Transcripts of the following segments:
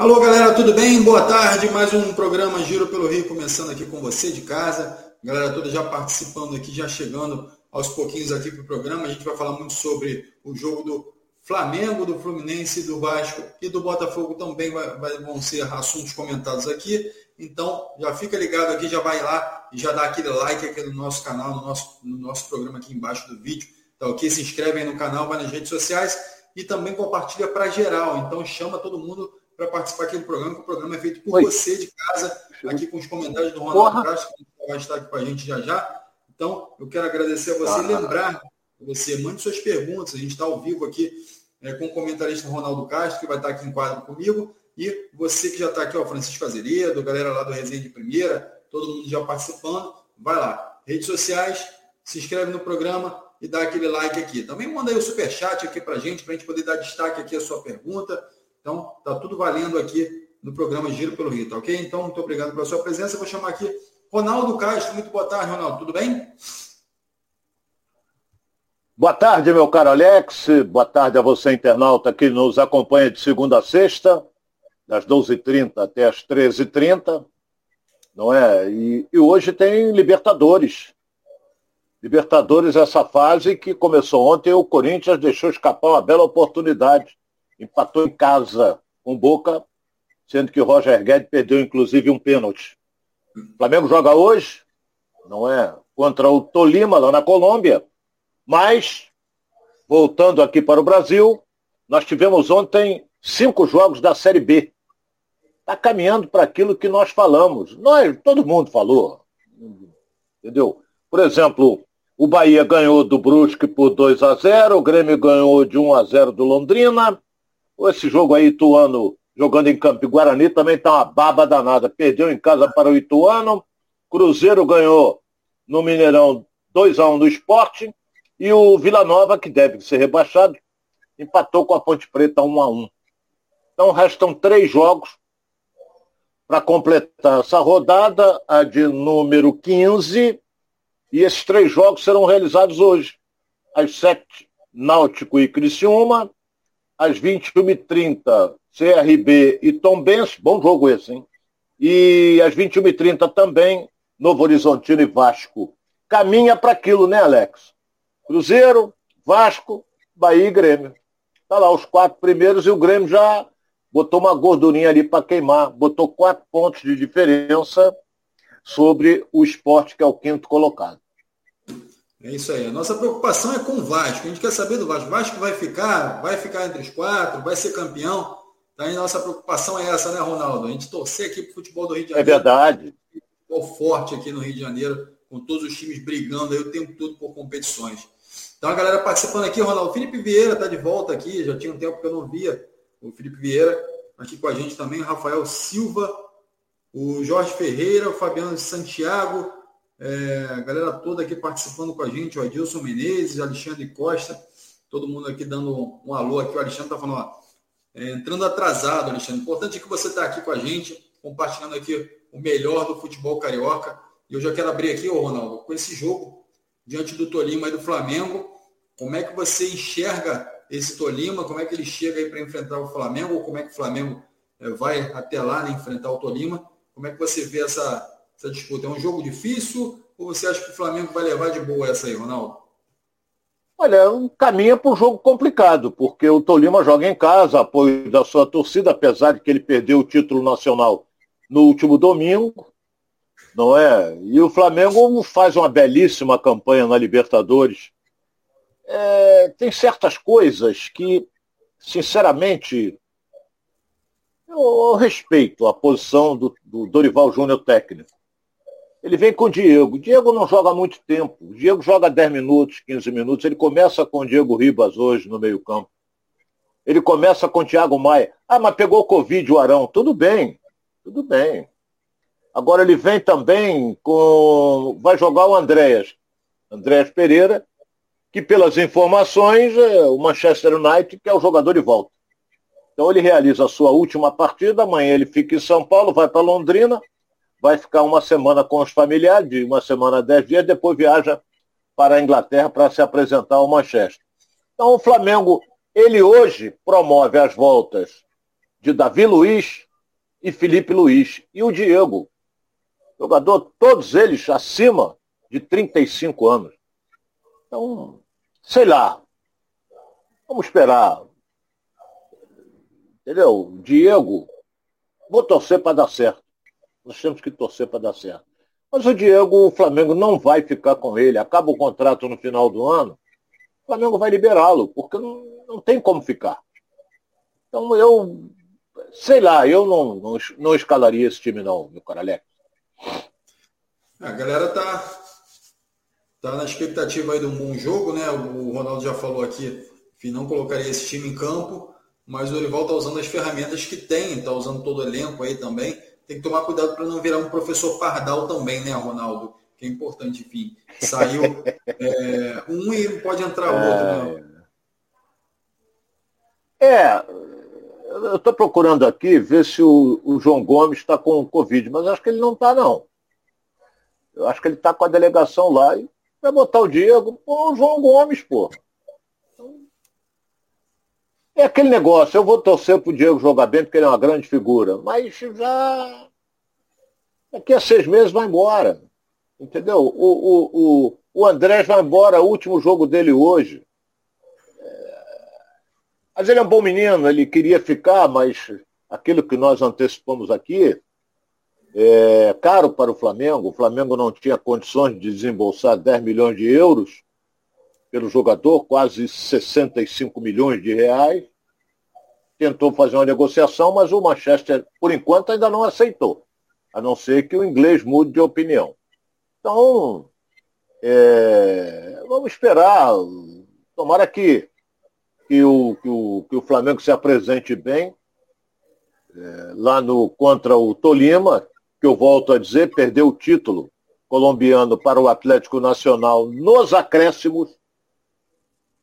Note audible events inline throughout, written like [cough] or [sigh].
Alô, galera, tudo bem? Boa tarde. Mais um programa Giro pelo Rio começando aqui com você de casa. Galera toda já participando aqui, já chegando aos pouquinhos aqui para o programa. A gente vai falar muito sobre o jogo do Flamengo, do Fluminense, do Vasco e do Botafogo também vai, vai, vão ser assuntos comentados aqui. Então, já fica ligado aqui, já vai lá e já dá aquele like aqui no nosso canal, no nosso, no nosso programa aqui embaixo do vídeo. Tá ok? Se inscreve aí no canal, vai nas redes sociais e também compartilha para geral. Então, chama todo mundo para participar aqui do programa, que o programa é feito por Oi. você de casa, aqui com os comentários do Ronaldo Castro, que vai estar aqui com a gente já já. Então, eu quero agradecer a você ah. lembrar você, mande suas perguntas. A gente está ao vivo aqui é, com o comentarista Ronaldo Castro, que vai estar aqui em quadro comigo. E você que já está aqui, ó, Francisco Azeredo, galera lá do Resenha de Primeira, todo mundo já participando, vai lá. Redes sociais, se inscreve no programa e dá aquele like aqui. Também manda aí o superchat aqui para a gente, para a gente poder dar destaque aqui à sua pergunta. Então, tá tudo valendo aqui no programa Giro pelo Rio, tá ok? Então, muito obrigado pela sua presença. Vou chamar aqui Ronaldo Castro. Muito boa tarde, Ronaldo. Tudo bem? Boa tarde, meu caro Alex. Boa tarde a você, internauta, que nos acompanha de segunda a sexta, das 12h30 até as 13h30. Não é? E, e hoje tem Libertadores. Libertadores, essa fase que começou ontem, o Corinthians deixou escapar uma bela oportunidade empatou em casa com Boca, sendo que o Roger Guedes perdeu inclusive um pênalti. O Flamengo joga hoje, não é? Contra o Tolima, lá na Colômbia. Mas, voltando aqui para o Brasil, nós tivemos ontem cinco jogos da Série B. Está caminhando para aquilo que nós falamos. Nós, todo mundo falou. Entendeu? Por exemplo, o Bahia ganhou do Brusque por 2 a 0 o Grêmio ganhou de 1 a 0 do Londrina, esse jogo aí, Ituano jogando em Campo Guarani, também tá uma baba danada. Perdeu em casa para o Ituano. Cruzeiro ganhou no Mineirão 2x1 no esporte. E o Vila Nova, que deve ser rebaixado, empatou com a Ponte Preta 1x1. Então restam três jogos para completar essa rodada, a de número 15. E esses três jogos serão realizados hoje. Às 7, Náutico e Criciúma às 21h30, CRB e Tom Benz, bom jogo esse, hein? E às 21h30 também, Novo Horizontino e Vasco. Caminha para aquilo, né, Alex? Cruzeiro, Vasco, Bahia e Grêmio. Tá lá os quatro primeiros e o Grêmio já botou uma gordurinha ali para queimar, botou quatro pontos de diferença sobre o esporte, que é o quinto colocado. É isso aí. A nossa preocupação é com o Vasco. A gente quer saber do Vasco. O Vasco vai ficar, vai ficar entre os quatro, vai ser campeão. Então, a nossa preocupação é essa, né, Ronaldo? A gente torcer aqui para o futebol do Rio de é Janeiro. É verdade. Futebol forte aqui no Rio de Janeiro, com todos os times brigando aí o tempo todo por competições. Então, a galera participando aqui, Ronaldo. O Felipe Vieira está de volta aqui. Já tinha um tempo que eu não via o Felipe Vieira aqui com a gente também. O Rafael Silva, o Jorge Ferreira, o Fabiano Santiago, é, a galera toda aqui participando com a gente, o Adilson Menezes, Alexandre Costa, todo mundo aqui dando um, alô aqui. O Alexandre está falando, ó, é, entrando atrasado, Alexandre. Importante é que você está aqui com a gente, compartilhando aqui o melhor do futebol carioca. E eu já quero abrir aqui, ô Ronaldo, com esse jogo diante do Tolima e do Flamengo. Como é que você enxerga esse Tolima? Como é que ele chega aí para enfrentar o Flamengo? Ou como é que o Flamengo é, vai até lá né, enfrentar o Tolima? Como é que você vê essa, essa disputa? É um jogo difícil ou você acha que o Flamengo vai levar de boa essa aí, Ronaldo? Olha, um caminho para um jogo complicado, porque o Tolima joga em casa, apoio da sua torcida, apesar de que ele perdeu o título nacional no último domingo, não é? E o Flamengo faz uma belíssima campanha na Libertadores. É, tem certas coisas que, sinceramente, eu respeito a posição do, do Dorival Júnior técnico. Ele vem com o Diego. Diego não joga muito tempo. O Diego joga 10 minutos, 15 minutos. Ele começa com o Diego Ribas hoje no meio-campo. Ele começa com o Thiago Maia. Ah, mas pegou Covid o Arão. Tudo bem. Tudo bem. Agora ele vem também com. Vai jogar o Andréas. Andréas Pereira, que pelas informações, é o Manchester United, que é o jogador de volta. Então ele realiza a sua última partida, amanhã ele fica em São Paulo, vai para Londrina, vai ficar uma semana com os familiares, de uma semana dez dias, depois viaja para a Inglaterra para se apresentar ao Manchester. Então o Flamengo, ele hoje promove as voltas de Davi Luiz, e Felipe Luiz. E o Diego, jogador, todos eles acima de 35 anos. Então, sei lá. Vamos esperar. Entendeu? Diego, vou torcer para dar certo. Nós temos que torcer para dar certo. Mas o Diego, o Flamengo não vai ficar com ele. Acaba o contrato no final do ano. O Flamengo vai liberá-lo, porque não, não tem como ficar. Então eu, sei lá, eu não, não, não escalaria esse time não, meu cara Alex. A galera tá, tá na expectativa aí de um bom jogo, né? O Ronaldo já falou aqui que não colocaria esse time em campo, mas o Orival tá usando as ferramentas que tem, tá usando todo o elenco aí também. Tem que tomar cuidado para não virar um professor pardal também, né, Ronaldo? Que é importante, enfim. Saiu [laughs] é, um e pode entrar outro, né? É, eu estou procurando aqui ver se o, o João Gomes está com Covid, mas acho que ele não está, não. Eu acho que ele está com a delegação lá e vai botar o Diego, pô, o João Gomes, pô. É aquele negócio, eu vou torcer pro Diego jogar bem, porque ele é uma grande figura, mas já daqui a seis meses vai embora. Entendeu? O, o, o, o Andrés vai embora, o último jogo dele hoje. Mas ele é um bom menino, ele queria ficar, mas aquilo que nós antecipamos aqui é caro para o Flamengo. O Flamengo não tinha condições de desembolsar 10 milhões de euros pelo jogador, quase 65 milhões de reais. Tentou fazer uma negociação, mas o Manchester, por enquanto, ainda não aceitou, a não ser que o inglês mude de opinião. Então, é, vamos esperar. Tomara que que o, que o, que o Flamengo se apresente bem é, lá no contra o Tolima, que eu volto a dizer, perdeu o título colombiano para o Atlético Nacional nos acréscimos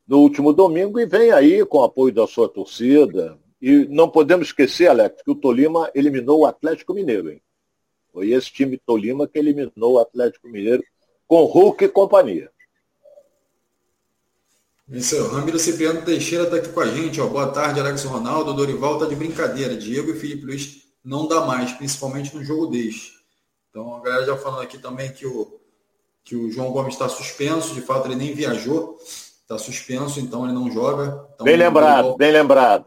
no último domingo e vem aí com o apoio da sua torcida. E não podemos esquecer, Alex, que o Tolima eliminou o Atlético Mineiro. Hein? Foi esse time Tolima que eliminou o Atlético Mineiro com Hulk e companhia. Isso Ramiro Cipriano Teixeira está aqui com a gente. Ó. Boa tarde, Alex Ronaldo. Dorival está de brincadeira. Diego e Felipe Luiz não dá mais, principalmente no jogo deste. Então a galera já falando aqui também que o, que o João Gomes está suspenso, de fato ele nem viajou, está suspenso, então ele não joga. Então, bem lembrado, bem lembrado.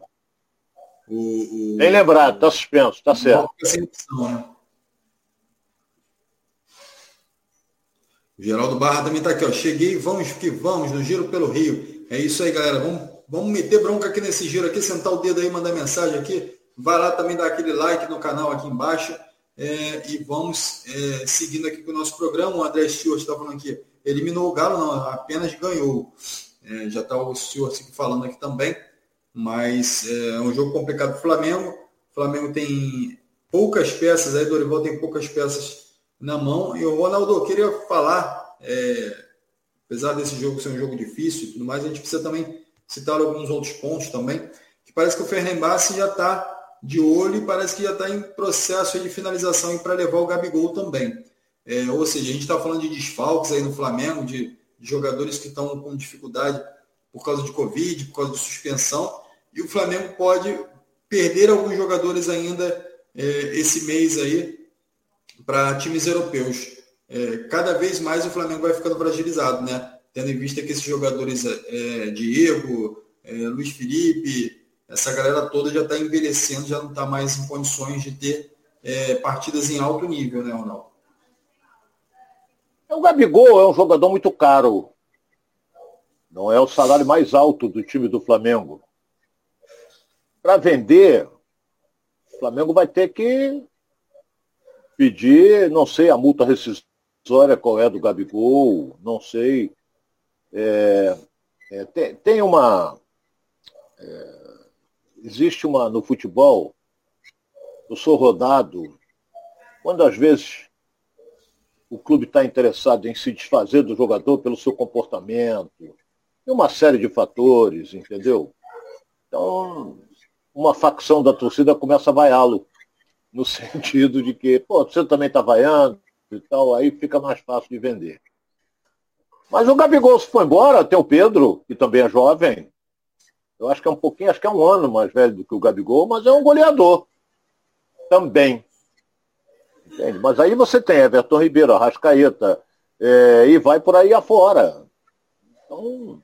O, o... Bem lembrado, está suspenso, está certo. Opção, né? Geraldo Barra também está aqui, ó. Cheguei, vamos que vamos, no Giro pelo Rio. É isso aí, galera. Vamos, vamos meter bronca aqui nesse giro aqui, sentar o dedo aí, mandar mensagem aqui. Vai lá também dar aquele like no canal aqui embaixo. É, e vamos é, seguindo aqui com o nosso programa. O André Stewart está falando aqui. Eliminou o Galo, não, apenas ganhou. É, já está o Stewart falando aqui também. Mas é, é um jogo complicado para o Flamengo. O Flamengo tem poucas peças, aí Dorival tem poucas peças na mão. E o Ronaldo, eu queria falar, é, apesar desse jogo ser um jogo difícil e tudo mais, a gente precisa também citar alguns outros pontos também, que parece que o Fernandes já está de olho e parece que já está em processo de finalização para levar o Gabigol também. É, ou seja, a gente está falando de desfalques aí no Flamengo, de, de jogadores que estão com dificuldade por causa de Covid, por causa de suspensão, e o Flamengo pode perder alguns jogadores ainda é, esse mês aí para times europeus. É, cada vez mais o Flamengo vai ficando fragilizado, né? Tendo em vista que esses jogadores, é, Diego, Luiz Felipe, essa galera toda já está envelhecendo, já não está mais em condições de ter partidas em alto nível, né, Ronaldo? O Gabigol é um jogador muito caro. Não é o salário mais alto do time do Flamengo. Para vender, o Flamengo vai ter que pedir, não sei a multa rescisória qual é do Gabigol, não sei. É, é, tem, tem, uma. É, existe uma no futebol, eu sou rodado, quando às vezes o clube está interessado em se desfazer do jogador pelo seu comportamento, e uma série de fatores, entendeu? Então, uma facção da torcida começa a vaiá-lo no [laughs] sentido de que, pô, você também está vaiando e tal, aí fica mais fácil de vender. Mas o Gabigol se foi embora, tem o Pedro, que também é jovem. Eu acho que é um pouquinho, acho que é um ano mais velho do que o Gabigol, mas é um goleador. também. Entende? Mas aí você tem Everton Ribeiro, Arrascaeta, é, e vai por aí afora. Então,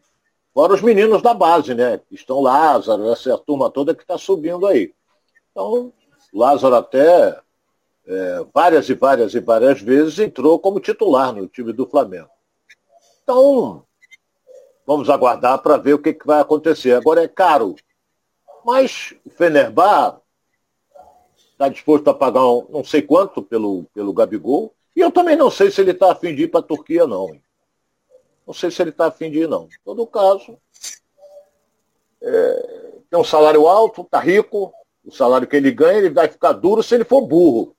fora os meninos da base, né? Estão Lázaro, essa turma toda que está subindo aí. Então, Lázaro até é, várias e várias e várias vezes entrou como titular no time do Flamengo. Então, vamos aguardar para ver o que, que vai acontecer. Agora é caro. Mas o Fenerbah está disposto a pagar um, não sei quanto pelo, pelo Gabigol. E eu também não sei se ele está afim de ir para a Turquia, não. Não sei se ele está afim de ir, não. Em todo caso, é, tem um salário alto, está rico, o salário que ele ganha, ele vai ficar duro se ele for burro.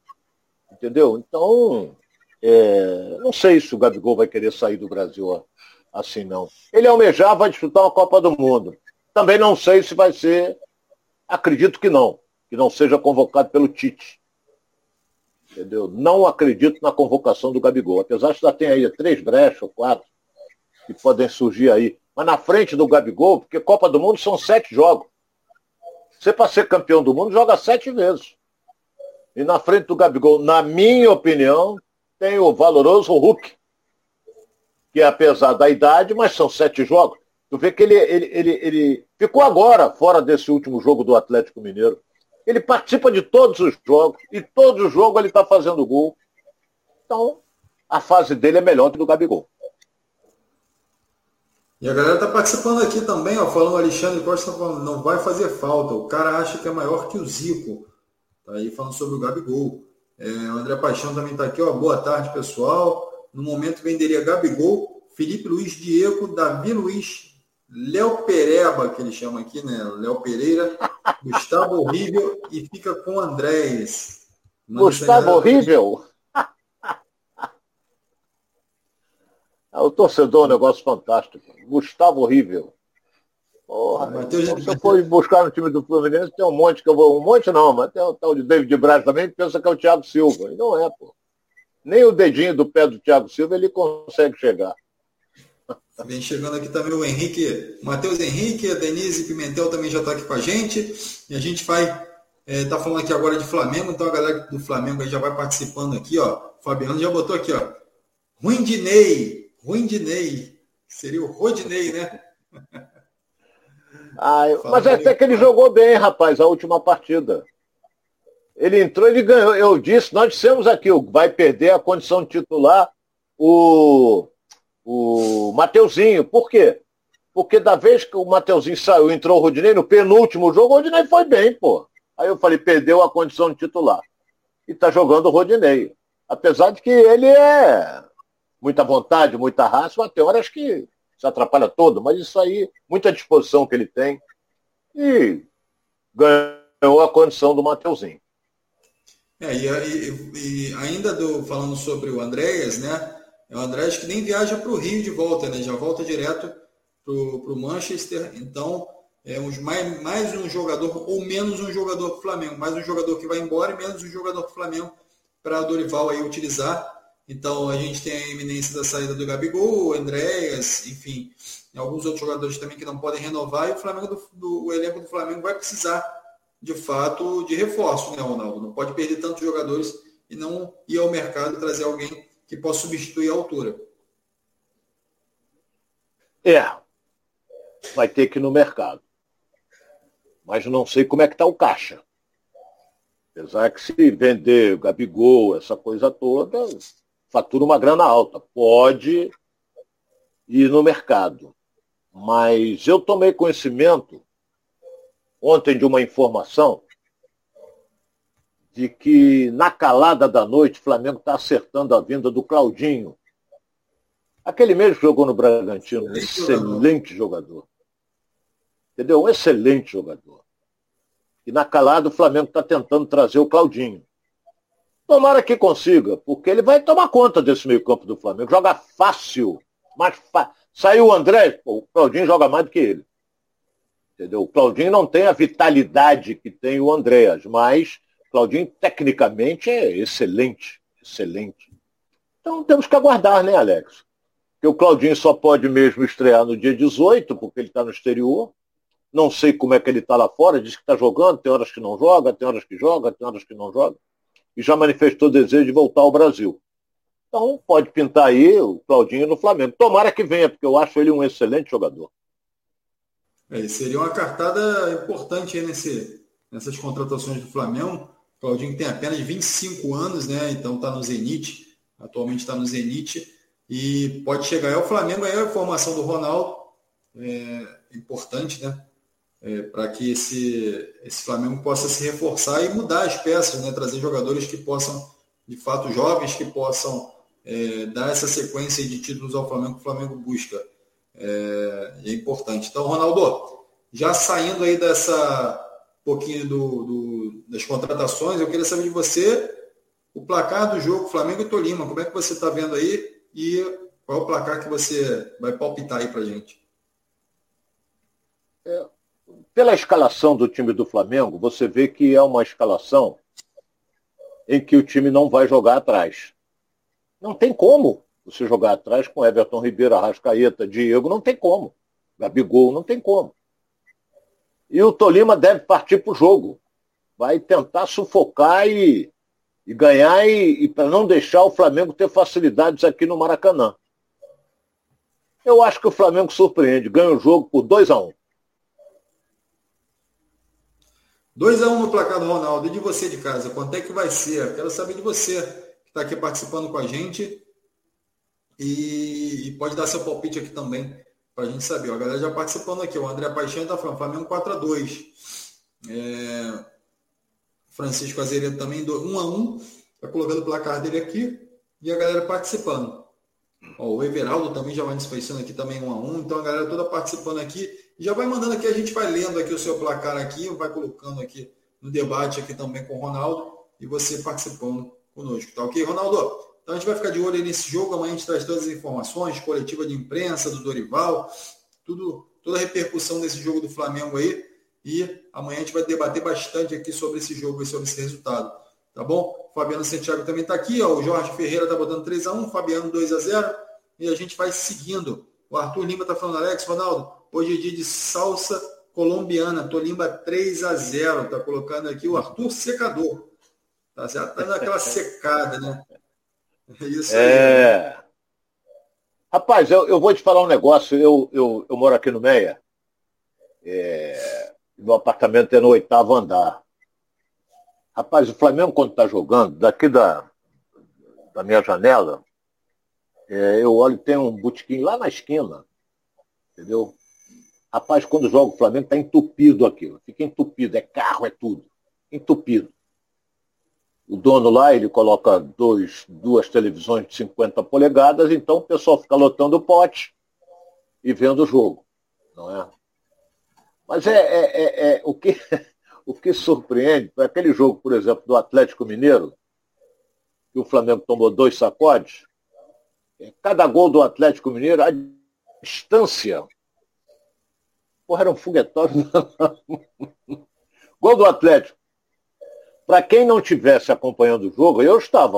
Entendeu? Então, é, não sei se o Gabigol vai querer sair do Brasil assim, não. Ele almejava disputar uma Copa do Mundo. Também não sei se vai ser, acredito que não que não seja convocado pelo Tite. Entendeu? Não acredito na convocação do Gabigol. Apesar de já ter aí três brechas ou quatro que podem surgir aí. Mas na frente do Gabigol, porque Copa do Mundo são sete jogos. Você para ser campeão do mundo joga sete vezes. E na frente do Gabigol, na minha opinião, tem o valoroso Hulk. Que apesar da idade, mas são sete jogos. Tu vê que ele, ele, ele, ele ficou agora fora desse último jogo do Atlético Mineiro. Ele participa de todos os jogos e todos os jogos ele está fazendo gol. Então, a fase dele é melhor que do Gabigol. E a galera está participando aqui também, ó, falando Alexandre Costa, tá falando, não vai fazer falta. O cara acha que é maior que o Zico. Tá aí falando sobre o Gabigol. É, o André Paixão também está aqui, ó. Boa tarde, pessoal. No momento venderia Gabigol, Felipe Luiz Diego, Davi Luiz Léo Pereba, que ele chama aqui, né? Léo Pereira, [laughs] Gustavo Horrível e fica com Andrés. Gustavo Horrível? [laughs] É o torcedor é um negócio fantástico. Gustavo Horrível. Porra, Mateus... se eu for buscar no time do Fluminense, tem um monte que eu vou. Um monte não, mas tem o tal de David Braz também que pensa que é o Thiago Silva. E não é, pô. Nem o dedinho do pé do Thiago Silva ele consegue chegar. Vem chegando aqui também o Henrique, Matheus Henrique, a Denise Pimentel também já está aqui com a gente. E a gente vai estar é, tá falando aqui agora de Flamengo, então a galera do Flamengo já vai participando aqui, ó. O Fabiano já botou aqui, ó. Ruindinei, Ruindinei. Seria o Rodinei, né? [laughs] Ah, mas é até que ele jogou bem, rapaz, a última partida. Ele entrou, ele ganhou. Eu disse, nós dissemos aqui, vai perder a condição titular o o Mateuzinho. Por quê? Porque da vez que o Mateuzinho saiu, entrou o Rodinei, no penúltimo jogo, o Rodinei foi bem, pô. Aí eu falei, perdeu a condição de titular. E tá jogando o Rodinei. Apesar de que ele é muita vontade, muita raça, mas tem horas que se atrapalha todo, mas isso aí, muita disposição que ele tem. E ganhou a condição do Mateuzinho. É, e, e, e ainda do, falando sobre o Andréas, né? É o André que nem viaja para o Rio de volta, né? Já volta direto para o Manchester. Então, é mais, mais um jogador ou menos um jogador para o Flamengo. Mais um jogador que vai embora e menos um jogador para o Flamengo para Dorival aí utilizar. Então, a gente tem a iminência da saída do Gabigol, Andréas, enfim, alguns outros jogadores também que não podem renovar. E o Flamengo do, do o elenco do Flamengo vai precisar, de fato, de reforço, né, Ronaldo? Não pode perder tantos jogadores e não ir ao mercado e trazer alguém que possa substituir a altura. É. Vai ter que ir no mercado. Mas não sei como é que está o caixa. Apesar que se vender Gabigol, essa coisa toda, fatura uma grana alta. Pode ir no mercado. Mas eu tomei conhecimento ontem de uma informação de que na calada da noite o Flamengo está acertando a vinda do Claudinho. Aquele mesmo jogou no Bragantino, um excelente jogador. Entendeu? Um excelente jogador. E na calada o Flamengo está tentando trazer o Claudinho. Tomara que consiga, porque ele vai tomar conta desse meio campo do Flamengo. Joga fácil. Mas fa... Saiu o André, o Claudinho joga mais do que ele. Entendeu? O Claudinho não tem a vitalidade que tem o Andréas, mas Claudinho, tecnicamente, é excelente, excelente. Então temos que aguardar, né, Alex? Porque o Claudinho só pode mesmo estrear no dia 18, porque ele está no exterior. Não sei como é que ele está lá fora, diz que está jogando, tem horas que não joga, tem horas que joga, tem horas que não joga. E já manifestou desejo de voltar ao Brasil. Então pode pintar aí o Claudinho no Flamengo. Tomara que venha, porque eu acho ele um excelente jogador. É, seria uma cartada importante nesse, nessas contratações do Flamengo. O Claudinho tem apenas 25 anos, né? Então está no Zenit, atualmente está no Zenit. E pode chegar ao Flamengo, aí a formação do Ronaldo é importante, né? É, para que esse, esse Flamengo possa se reforçar e mudar as peças, né? trazer jogadores que possam, de fato, jovens, que possam é, dar essa sequência de títulos ao Flamengo que o Flamengo busca. É, é importante. Então, Ronaldo, já saindo aí dessa pouquinho do, do, das contratações, eu queria saber de você o placar do jogo Flamengo e Tolima. Como é que você está vendo aí e qual é o placar que você vai palpitar aí para gente? É, pela escalação do time do Flamengo, você vê que é uma escalação em que o time não vai jogar atrás. Não tem como você jogar atrás com Everton Ribeiro, Arrascaeta, Diego, não tem como. Gabigol, não tem como. E o Tolima deve partir para o jogo. Vai tentar sufocar e, e ganhar e, e para não deixar o Flamengo ter facilidades aqui no Maracanã. Eu acho que o Flamengo surpreende, ganha o jogo por 2 a 1 um. 2x1 um no placar do Ronaldo. E de você de casa, quanto é que vai ser? Quero saber de você que está aqui participando com a gente. E, e, pode dar seu palpite aqui também, para a gente saber. A galera já participando aqui. O André Paixão está falando, Flamengo 4x2. É, Francisco Azeredo também 1x1. Está colocando o placar dele aqui. E a galera participando. Ó, o Everaldo também já vai nos pensando aqui também 1x1. Então a galera toda participando aqui. Já vai mandando aqui, a gente vai lendo aqui o seu placar aqui, vai colocando aqui no debate aqui também com o Ronaldo e você participando conosco, tá ok, Ronaldo? Então a gente vai ficar de olho nesse jogo, amanhã a gente traz todas as informações, coletiva de imprensa do Dorival, tudo, toda a repercussão desse jogo do Flamengo aí e amanhã a gente vai debater bastante aqui sobre esse jogo e sobre esse resultado, tá bom? Fabiano Santiago também está aqui, ó, o Jorge Ferreira está botando 3 a 1 Fabiano 2 a 0 e a gente vai seguindo. O Arthur Lima está falando, Alex, Ronaldo, Hoje é dia de salsa colombiana. Tolimba 3 a 0. Tá colocando aqui o Arthur Secador. Tá certo? Tá dando aquela secada, né? É isso aí. É... Rapaz, eu, eu vou te falar um negócio. Eu, eu, eu moro aqui no Meia. É... Meu apartamento é no oitavo andar. Rapaz, o Flamengo, quando está jogando, daqui da, da minha janela, é, eu olho tem um botequim lá na esquina. Entendeu? Rapaz, quando joga o Flamengo, está entupido aquilo. Fica entupido, é carro, é tudo. Entupido. O dono lá, ele coloca dois, duas televisões de 50 polegadas, então o pessoal fica lotando o pote e vendo o jogo. Não é? Mas é, é, é, é o, que, [laughs] o que surpreende, aquele jogo, por exemplo, do Atlético Mineiro, que o Flamengo tomou dois sacodes, cada gol do Atlético Mineiro, a distância Porra, era um foguetório. [laughs] Gol do Atlético. Para quem não tivesse acompanhando o jogo, eu estava,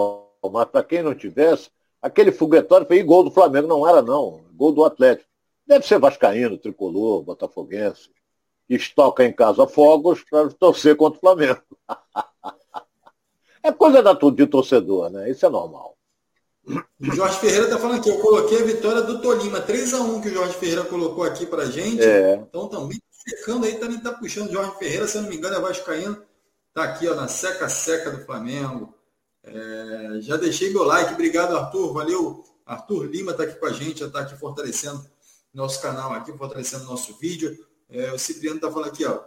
mas para quem não tivesse, aquele foguetório foi gol do Flamengo, não era não, gol do Atlético. Deve ser vascaíno, tricolor, botafoguense, que estoca em casa fogos para torcer contra o Flamengo. [laughs] é coisa da de torcedor, né? Isso é normal. O Jorge Ferreira está falando aqui, eu coloquei a vitória do Tolima, 3x1 que o Jorge Ferreira colocou aqui para gente. É. Então também secando aí, também está puxando o Jorge Ferreira, se eu não me engano, é Vascaíno. Está aqui ó, na seca-seca do Flamengo. É, já deixei meu like, obrigado Arthur, valeu. Arthur Lima está aqui com a gente, já está aqui fortalecendo nosso canal aqui, fortalecendo nosso vídeo. É, o Cipriano está falando aqui, ó.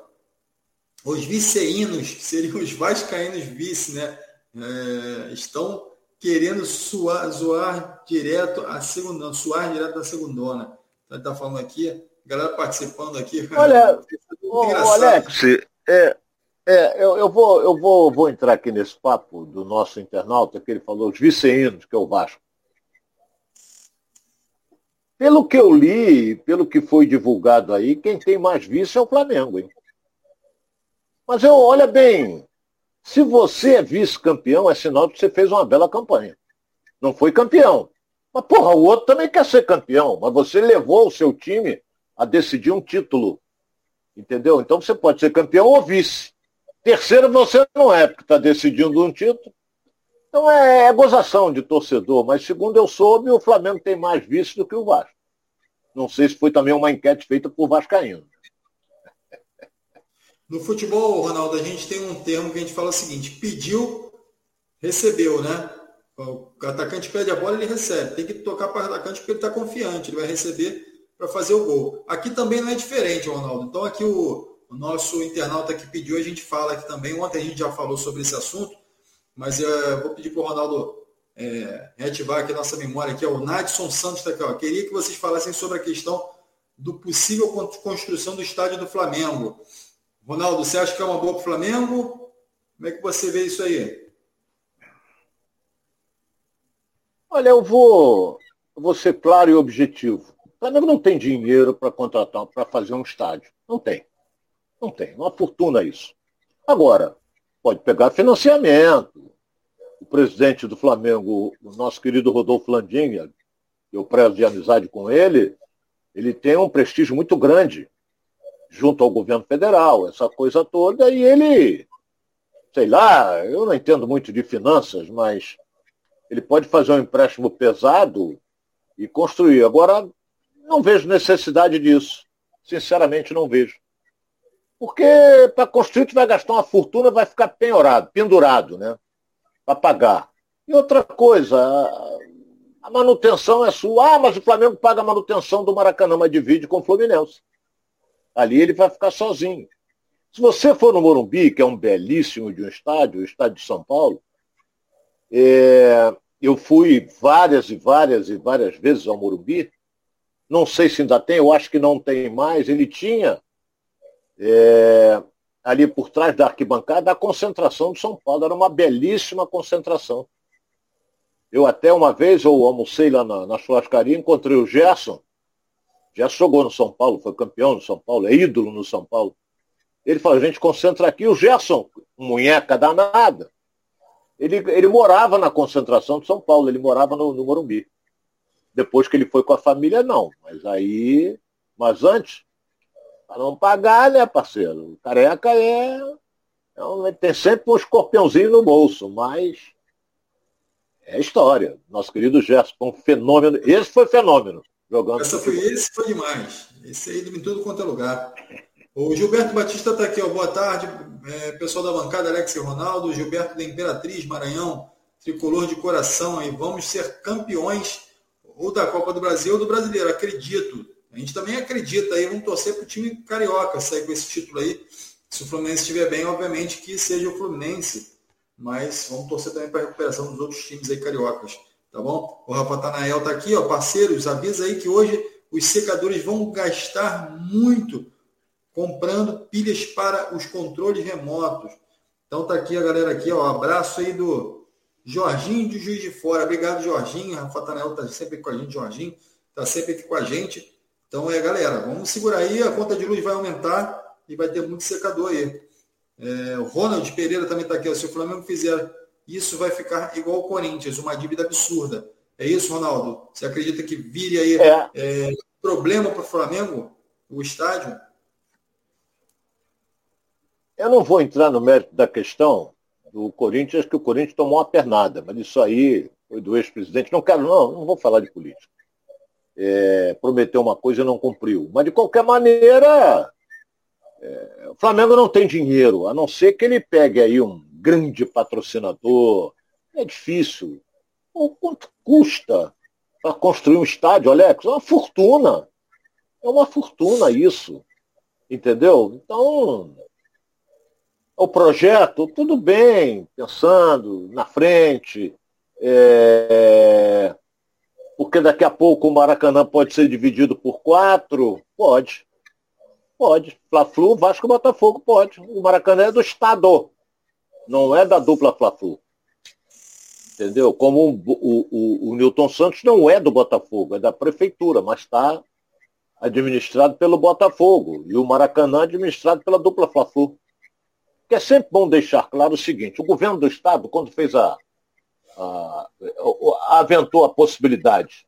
Os viceinos, que seriam os vascaínos vice, né? É, estão querendo suar, zoar direto a segunda, suar direto da segundona. Então, ele está falando aqui, a galera participando aqui. Olha, [laughs] ô, Alex, é, é, eu, eu, vou, eu vou, vou entrar aqui nesse papo do nosso internauta, que ele falou, os viceinos, que é o Vasco. Pelo que eu li, pelo que foi divulgado aí, quem tem mais vice é o Flamengo, hein? Mas eu, olha bem, se você é vice-campeão, é sinal de que você fez uma bela campanha. Não foi campeão. Mas, porra, o outro também quer ser campeão. Mas você levou o seu time a decidir um título. Entendeu? Então você pode ser campeão ou vice. Terceiro você não é, porque está decidindo um título. Então é, é, gozação de torcedor, mas segundo eu soube, o Flamengo tem mais vice do que o Vasco. Não sei se foi também uma enquete feita por Vascaíno. No futebol, Ronaldo, a gente tem um termo que a gente fala o seguinte: pediu, recebeu, né? O atacante pede a bola, ele recebe. Tem que tocar para o atacante porque ele está confiante, ele vai receber para fazer o gol. Aqui também não é diferente, Ronaldo. Então aqui o, o nosso internauta que pediu, a gente fala aqui também. Ontem a gente já falou sobre esse assunto, mas eu vou pedir para o Ronaldo é, reativar aqui a nossa memória, que é o Nadson Santos está aqui. Ó. Queria que vocês falassem sobre a questão do possível construção do estádio do Flamengo. Ronaldo, você acha que é uma boa para o Flamengo? Como é que você vê isso aí? Olha, eu vou, vou ser claro e objetivo. O Flamengo não tem dinheiro para contratar, para fazer um estádio. Não tem. Não tem. Uma fortuna isso. Agora, pode pegar financiamento. O presidente do Flamengo, o nosso querido Rodolfo Landinha, eu prezo de amizade com ele, ele tem um prestígio muito grande junto ao governo federal, essa coisa toda, e ele, sei lá, eu não entendo muito de finanças, mas ele pode fazer um empréstimo pesado e construir. Agora, não vejo necessidade disso. Sinceramente, não vejo. Porque para construir tu vai gastar uma fortuna, vai ficar penhorado, pendurado, né? Para pagar. E outra coisa, a manutenção é sua. Ah, mas o Flamengo paga a manutenção do Maracanã, mas divide com o Fluminense. Ali ele vai ficar sozinho. Se você for no Morumbi, que é um belíssimo de um estádio, o estádio de São Paulo, é, eu fui várias e várias e várias vezes ao Morumbi. Não sei se ainda tem, eu acho que não tem mais. Ele tinha é, ali por trás da arquibancada a concentração de São Paulo. Era uma belíssima concentração. Eu até uma vez, eu almocei lá na, na churrascaria, encontrei o Gerson, já jogou no São Paulo, foi campeão no São Paulo, é ídolo no São Paulo. Ele falou, a gente concentra aqui. O Gerson, munheca danada, ele, ele morava na concentração de São Paulo, ele morava no, no Morumbi. Depois que ele foi com a família, não. Mas aí, mas antes, para não pagar, né, parceiro? Careca é, é tem sempre um escorpiãozinho no bolso, mas é história. Nosso querido Gerson, um fenômeno. Esse foi fenômeno. Jogando Essa foi, esse foi demais. Esse aí em tudo quanto é lugar. O Gilberto Batista está aqui, ó. boa tarde, é, pessoal da bancada, Alex e Ronaldo, Gilberto da Imperatriz, Maranhão, tricolor de coração aí, vamos ser campeões ou da Copa do Brasil ou do Brasileiro, acredito. A gente também acredita aí, vamos torcer para o time carioca sair com esse título aí. Se o Fluminense estiver bem, obviamente que seja o Fluminense, mas vamos torcer também para a recuperação dos outros times aí cariocas tá bom? O Rafa Tanael tá aqui, ó, parceiros, avisa aí que hoje os secadores vão gastar muito comprando pilhas para os controles remotos. Então tá aqui a galera aqui, ó, abraço aí do Jorginho de Juiz de Fora. Obrigado, Jorginho. Rafa Tanael tá sempre com a gente, Jorginho tá sempre aqui com a gente. Então é, galera, vamos segurar aí, a conta de luz vai aumentar e vai ter muito secador aí. É, o Ronald Pereira também está aqui. Ó, se o Flamengo fizer isso vai ficar igual ao Corinthians, uma dívida absurda. É isso, Ronaldo? Você acredita que vire aí é. É, problema para o Flamengo, o estádio? Eu não vou entrar no mérito da questão do Corinthians, que o Corinthians tomou uma pernada, mas isso aí foi do ex-presidente. Não quero, não, não vou falar de política. É, prometeu uma coisa e não cumpriu. Mas, de qualquer maneira, é, o Flamengo não tem dinheiro, a não ser que ele pegue aí um grande patrocinador. É difícil. O quanto custa para construir um estádio, Alex? É uma fortuna. É uma fortuna isso. Entendeu? Então, o projeto, tudo bem, pensando na frente, é... porque daqui a pouco o Maracanã pode ser dividido por quatro? Pode. Pode. Fla-Flu, Vasco Botafogo, pode. O Maracanã é do Estado não é da dupla Fla-Flu. Entendeu? Como o, o, o, Newton Santos não é do Botafogo, é da prefeitura, mas está administrado pelo Botafogo. E o Maracanã administrado pela dupla Fla-Flu. Que é sempre bom deixar claro o seguinte, o governo do Estado, quando fez a, aventou a possibilidade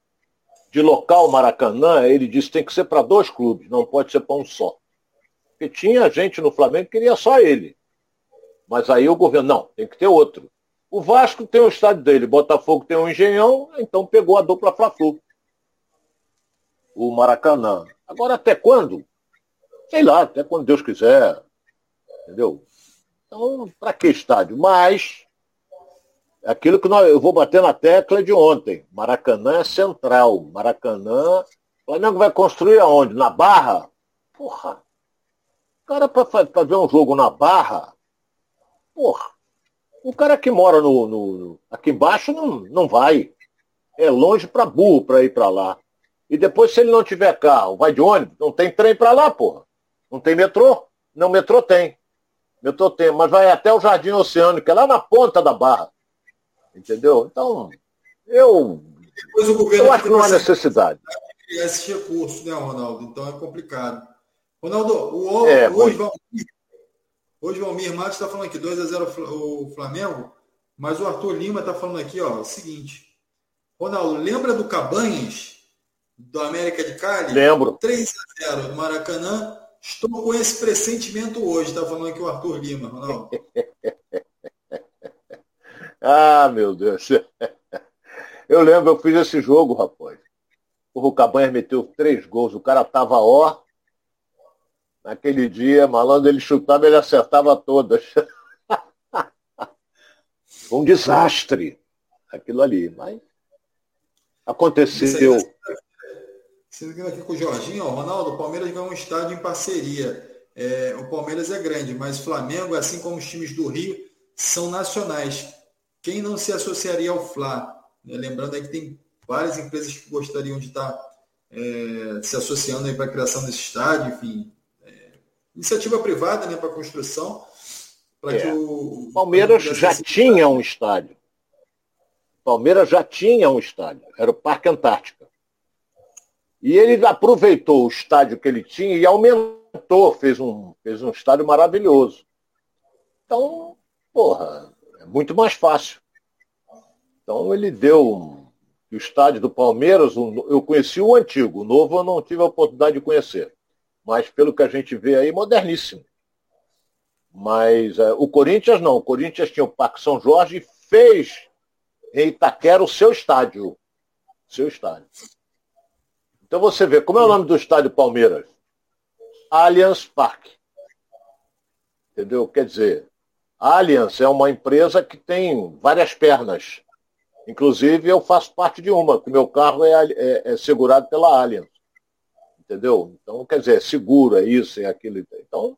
de local Maracanã, ele disse tem que ser para dois clubes, não pode ser para um só. Porque tinha gente no Flamengo que queria só ele. Mas aí o governo, não, tem que ter outro. O Vasco tem o estádio dele, Botafogo tem um engenhão, então pegou a dupla Fla-Flu. O Maracanã. Agora até quando? Sei lá, até quando Deus quiser. Entendeu? Então, para que estádio? Mas, aquilo que nós, eu vou bater na tecla de ontem. Maracanã é central. Maracanã. O Flamengo vai construir aonde? Na Barra? Porra. O cara para fazer um jogo na Barra. Porra. O cara que mora no, no aqui embaixo não, não vai. É longe para burro para ir para lá. E depois, se ele não tiver carro, vai de ônibus, não tem trem para lá, porra. Não tem metrô? Não, metrô tem. Metrô tem, mas vai até o Jardim Oceânico, é lá na ponta da barra. Entendeu? Então, eu, depois o governo eu acho que não há necessidade. Esse recurso, né, Ronaldo? Então é complicado. Ronaldo, o, é, hoje, Valmir, hoje Valmir Matos está falando aqui, 2 a 0 o Flamengo, mas o Arthur Lima está falando aqui, ó, o seguinte. Ronaldo, lembra do Cabanhas, do América de Cali? Lembro. 3 a 0 do Maracanã. Estou com esse pressentimento hoje, está falando aqui o Arthur Lima, Ronaldo. [laughs] ah, meu Deus. [laughs] Eu lembro, eu fiz esse jogo, rapaz. O Cabanhas meteu três gols, o cara tava ó. Naquele dia, malandro, ele chutava, ele acertava todas. [laughs] um desastre aquilo ali, mas aconteceu. Sendo aqui com o Jorginho, ó, Ronaldo, o Palmeiras ganhou um estádio em parceria. É, o Palmeiras é grande, mas Flamengo, assim como os times do Rio, são nacionais. Quem não se associaria ao Fla? É, lembrando aí que tem várias empresas que gostariam de estar é, se associando para a criação desse estádio, enfim. É, iniciativa privada né, para a construção. Para que é. o, Palmeiras já tinha um estádio. Palmeiras já tinha um estádio. Era o Parque Antártica. E ele aproveitou o estádio que ele tinha e aumentou, fez um, fez um estádio maravilhoso. Então, porra, é muito mais fácil. Então ele deu o estádio do Palmeiras, eu conheci o antigo, o novo eu não tive a oportunidade de conhecer. Mas pelo que a gente vê aí, moderníssimo. Mas é, o Corinthians não, o Corinthians tinha o Parque São Jorge e fez em Itaquera o seu estádio. Seu estádio. Então você vê, como é o nome do estádio Palmeiras? Allianz Parque. Entendeu? Quer dizer, Allianz é uma empresa que tem várias pernas. Inclusive, eu faço parte de uma, que meu carro é, é, é segurado pela Allianz. Entendeu? Então, quer dizer, é seguro, é isso, é aquilo. Então,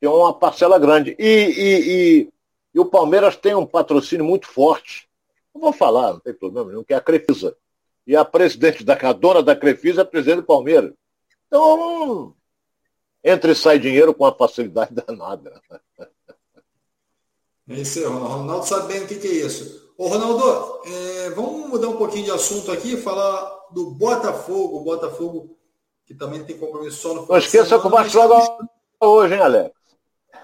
tem uma parcela grande. E, e, e, e o Palmeiras tem um patrocínio muito forte. Não vou falar, não tem problema nenhum, que é a Crefisa e a presidente da a dona da Crefisa é presidente do Palmeiras. Então, entra e sai dinheiro com uma facilidade [laughs] danada. É isso aí, Ronaldo. Ronaldo sabe bem o que, que é isso. Ô, Ronaldo, é, vamos mudar um pouquinho de assunto aqui, falar do Botafogo. O Botafogo, que também tem compromisso só no Não esqueça que o Vasco joga hoje, hein, Alex?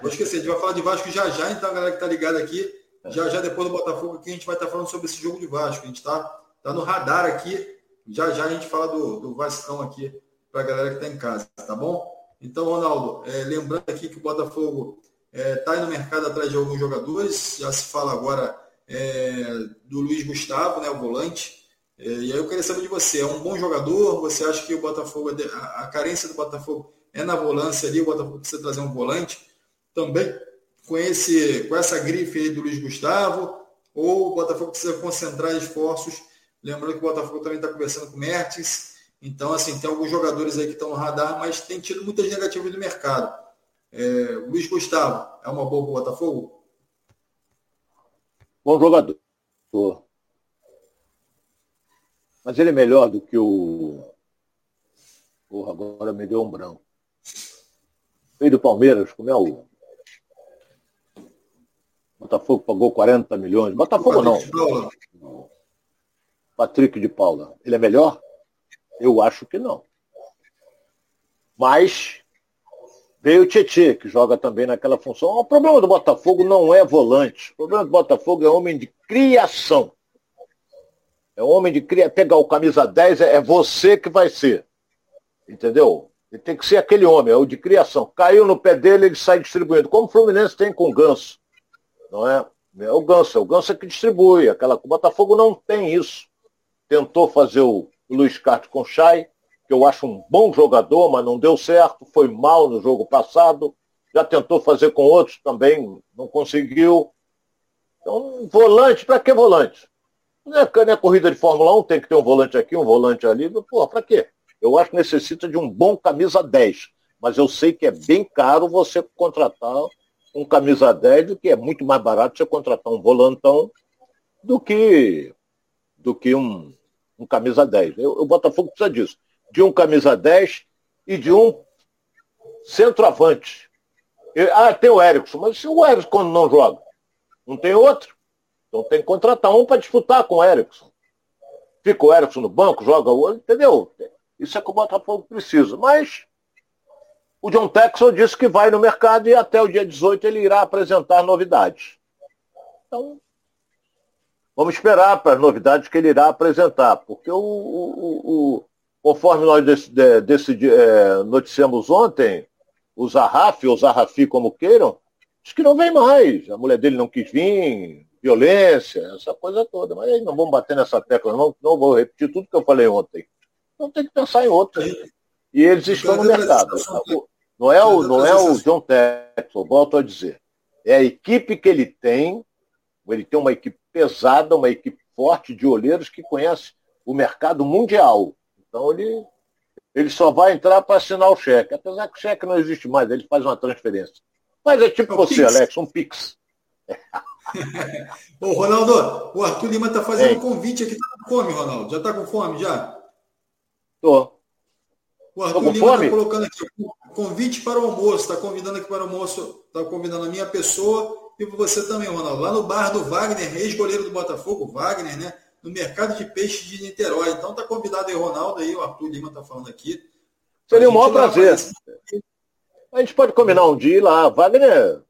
Vou esquecer, a gente vai falar de Vasco já já, então a galera que está ligada aqui, já já depois do Botafogo aqui, a gente vai estar tá falando sobre esse jogo de Vasco. A gente está Está no radar aqui. Já já a gente fala do, do Vascão aqui para a galera que está em casa, tá bom? Então, Ronaldo, é, lembrando aqui que o Botafogo está é, tá aí no mercado atrás de alguns jogadores. Já se fala agora é, do Luiz Gustavo, né, o volante. É, e aí eu queria saber de você, é um bom jogador? Você acha que o Botafogo, a, a carência do Botafogo é na volância ali, o Botafogo precisa trazer um volante? Também com, esse, com essa grife aí do Luiz Gustavo? Ou o Botafogo precisa concentrar esforços Lembrando que o Botafogo também está conversando com o Mertens. Então, assim, tem alguns jogadores aí que estão no radar, mas tem tido muitas negativas do mercado. É, Luiz Gustavo, é uma boa para o Botafogo? Bom jogador. Mas ele é melhor do que o. Porra, agora me deu um branco. Veio do Palmeiras, como é o. Botafogo pagou 40 milhões. Botafogo não. Patrick de Paula, ele é melhor? Eu acho que não. Mas veio o Tietê, que joga também naquela função. O problema do Botafogo não é volante. O problema do Botafogo é homem de criação. É homem de criação. Pegar o camisa 10 é, é você que vai ser. Entendeu? Ele tem que ser aquele homem, é o de criação. Caiu no pé dele, ele sai distribuindo. Como o Fluminense tem com o Ganso. Não é? É o Ganso, é o Ganso que distribui. Aquela, o Botafogo não tem isso. Tentou fazer o Luiz Castro com o Chay, que eu acho um bom jogador, mas não deu certo, foi mal no jogo passado. Já tentou fazer com outros também, não conseguiu. Então, volante, para que volante? É, não é corrida de Fórmula 1, tem que ter um volante aqui, um volante ali. Pô, para quê? Eu acho que necessita de um bom camisa 10. Mas eu sei que é bem caro você contratar um camisa 10, do que é muito mais barato você contratar um volantão do que, do que um, um camisa 10. Eu, o Botafogo precisa disso. De um camisa 10 e de um centroavante. ah, tem o Erickson, mas se o Erickson quando não joga? Não tem outro? Então tem que contratar um para disputar com o Erickson. Fica o Erickson no banco, joga o outro, entendeu? Isso é que o Botafogo precisa. Mas o John Texel disse que vai no mercado e até o dia 18 ele irá apresentar novidades. Então, vamos esperar para as novidades que ele irá apresentar, porque o, o, o conforme nós decidi, é, noticiamos ontem, o Zarraf, ou Zarrafi, como queiram, diz que não vem mais. A mulher dele não quis vir, violência, essa coisa toda. Mas aí não vamos bater nessa tecla, não, não vou repetir tudo que eu falei ontem. Então tem que pensar em outro. E eles estão no mercado. Não é o, não é o John Texel, volto a dizer. É a equipe que ele tem, ele tem uma equipe pesada, uma equipe forte de olheiros que conhece o mercado mundial. Então ele, ele só vai entrar para assinar o cheque. Apesar que o cheque não existe mais, ele faz uma transferência. Mas é tipo é você, Pix. Alex, um Pix. [laughs] Ô, Ronaldo, o Arthur Lima está fazendo um convite aqui. Tá com fome, Ronaldo? Já está com fome, já? Tô. O Arthur Lima está colocando aqui convite para o almoço, está convidando aqui para o almoço, está convidando a minha pessoa e você também, Ronaldo. Lá no bar do Wagner, ex-goleiro do Botafogo, Wagner, né? No mercado de peixe de Niterói. Então está convidado aí, Ronaldo, aí, o Arthur Lima está falando aqui. Seria um maior prazer. A gente pode combinar um dia lá. Wagner,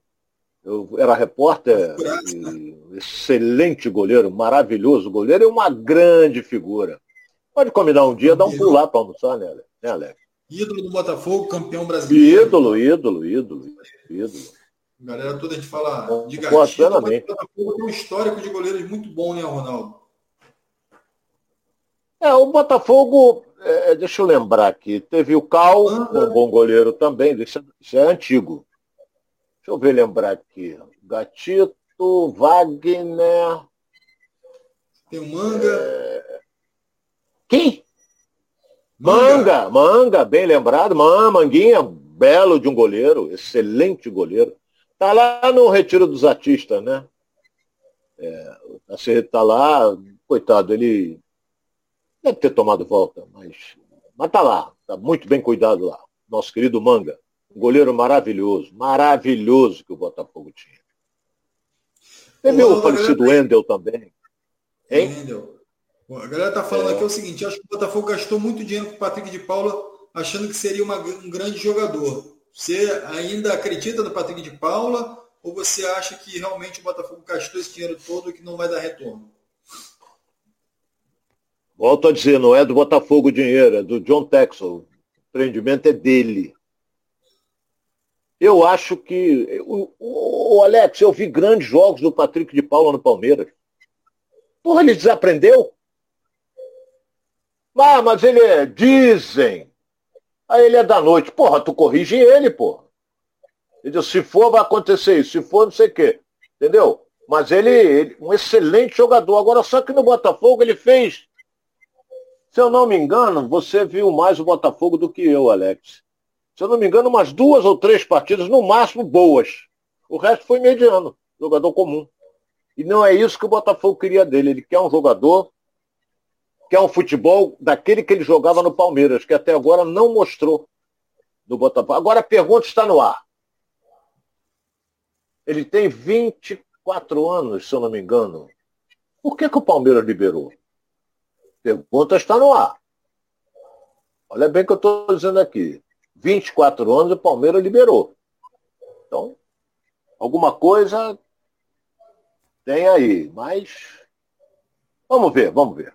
eu era repórter, né? excelente goleiro, maravilhoso goleiro e uma grande figura. Pode combinar um dia, dar um pulo lá para almoçar, né, né, Alex? Ídolo do Botafogo, campeão brasileiro. Ídolo, ídolo, ídolo, ídolo. Galera toda a gente fala de Garcia, o Botafogo tem um histórico de goleiros muito bom, né, Ronaldo? É, o Botafogo, é, deixa eu lembrar aqui, teve o Cal, ah, um bom goleiro também, isso é, isso é antigo. Deixa eu ver lembrar aqui. Gatito, Wagner. Tem o Manga. É... Quem? Manga, manga, bem lembrado, man, manguinha, belo de um goleiro, excelente goleiro. Tá lá no Retiro dos Artistas, né? É, tá lá, coitado, ele deve ter tomado volta, mas, mas tá lá, tá muito bem cuidado lá. Nosso querido Manga, um goleiro maravilhoso, maravilhoso que o Botafogo tinha. Teve o, o falecido Wendel também. Hein? Wendel. A galera tá falando é. aqui é o seguinte, acho que o Botafogo gastou muito dinheiro com o Patrick de Paula, achando que seria uma, um grande jogador. Você ainda acredita no Patrick de Paula ou você acha que realmente o Botafogo gastou esse dinheiro todo e que não vai dar retorno? Volto a dizer, não é do Botafogo o dinheiro, é do John Texel. O empreendimento é dele. Eu acho que. O, o, o, Alex, eu vi grandes jogos do Patrick de Paula no Palmeiras. Porra, ele desaprendeu? Ah, mas ele é, dizem. Aí ele é da noite. Porra, tu corrige ele, porra. Ele diz, se for, vai acontecer isso. Se for, não sei o quê. Entendeu? Mas ele, ele, um excelente jogador. Agora, só que no Botafogo ele fez. Se eu não me engano, você viu mais o Botafogo do que eu, Alex. Se eu não me engano, umas duas ou três partidas, no máximo, boas. O resto foi mediano, jogador comum. E não é isso que o Botafogo queria dele. Ele quer um jogador que é um futebol daquele que ele jogava no Palmeiras, que até agora não mostrou no Botafogo. Agora a pergunta está no ar. Ele tem 24 anos, se eu não me engano. Por que, que o Palmeiras liberou? Pergunta está no ar. Olha bem o que eu estou dizendo aqui. 24 anos o Palmeiras liberou. Então, alguma coisa tem aí. Mas vamos ver, vamos ver.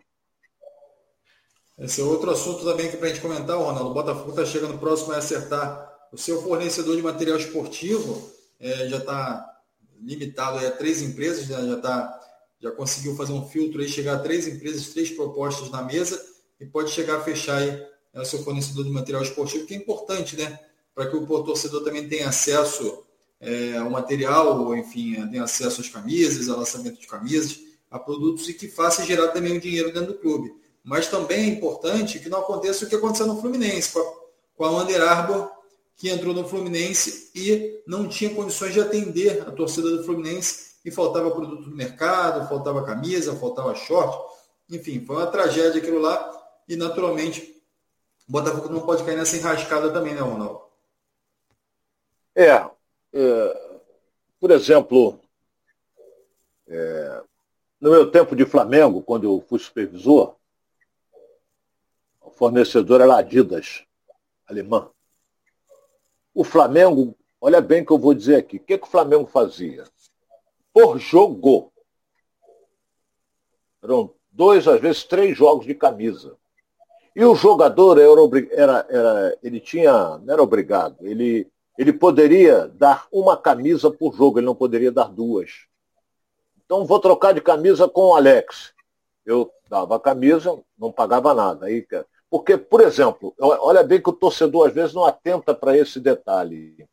Esse é outro assunto também que para a gente comentar, Ronaldo. O Botafogo está chegando próximo a acertar o seu fornecedor de material esportivo. É, já está limitado a três empresas, né? já, tá, já conseguiu fazer um filtro e chegar a três empresas, três propostas na mesa e pode chegar a fechar aí é, o seu fornecedor de material esportivo, que é importante, né? Para que o torcedor também tenha acesso é, ao material, ou, enfim, tenha acesso às camisas, ao lançamento de camisas, a produtos e que faça gerar também o dinheiro dentro do clube. Mas também é importante que não aconteça o que aconteceu no Fluminense, com a, com a Under Armour, que entrou no Fluminense e não tinha condições de atender a torcida do Fluminense faltava produto no mercado, faltava camisa, faltava short. Enfim, foi uma tragédia aquilo lá e, naturalmente, o Botafogo não pode cair nessa enrascada também, né, Ronaldo? É, é por exemplo, é, no meu tempo de Flamengo, quando eu fui supervisor, o fornecedor era Adidas, alemã. O Flamengo, olha bem o que eu vou dizer aqui, o que, que o Flamengo fazia? Por jogo. Eram dois, às vezes três jogos de camisa. E o jogador era, era, ele tinha, não era obrigado, ele, ele poderia dar uma camisa por jogo, ele não poderia dar duas. Então vou trocar de camisa com o Alex. Eu dava a camisa, não pagava nada. Aí, porque, por exemplo, olha bem que o torcedor às vezes não atenta para esse detalhe.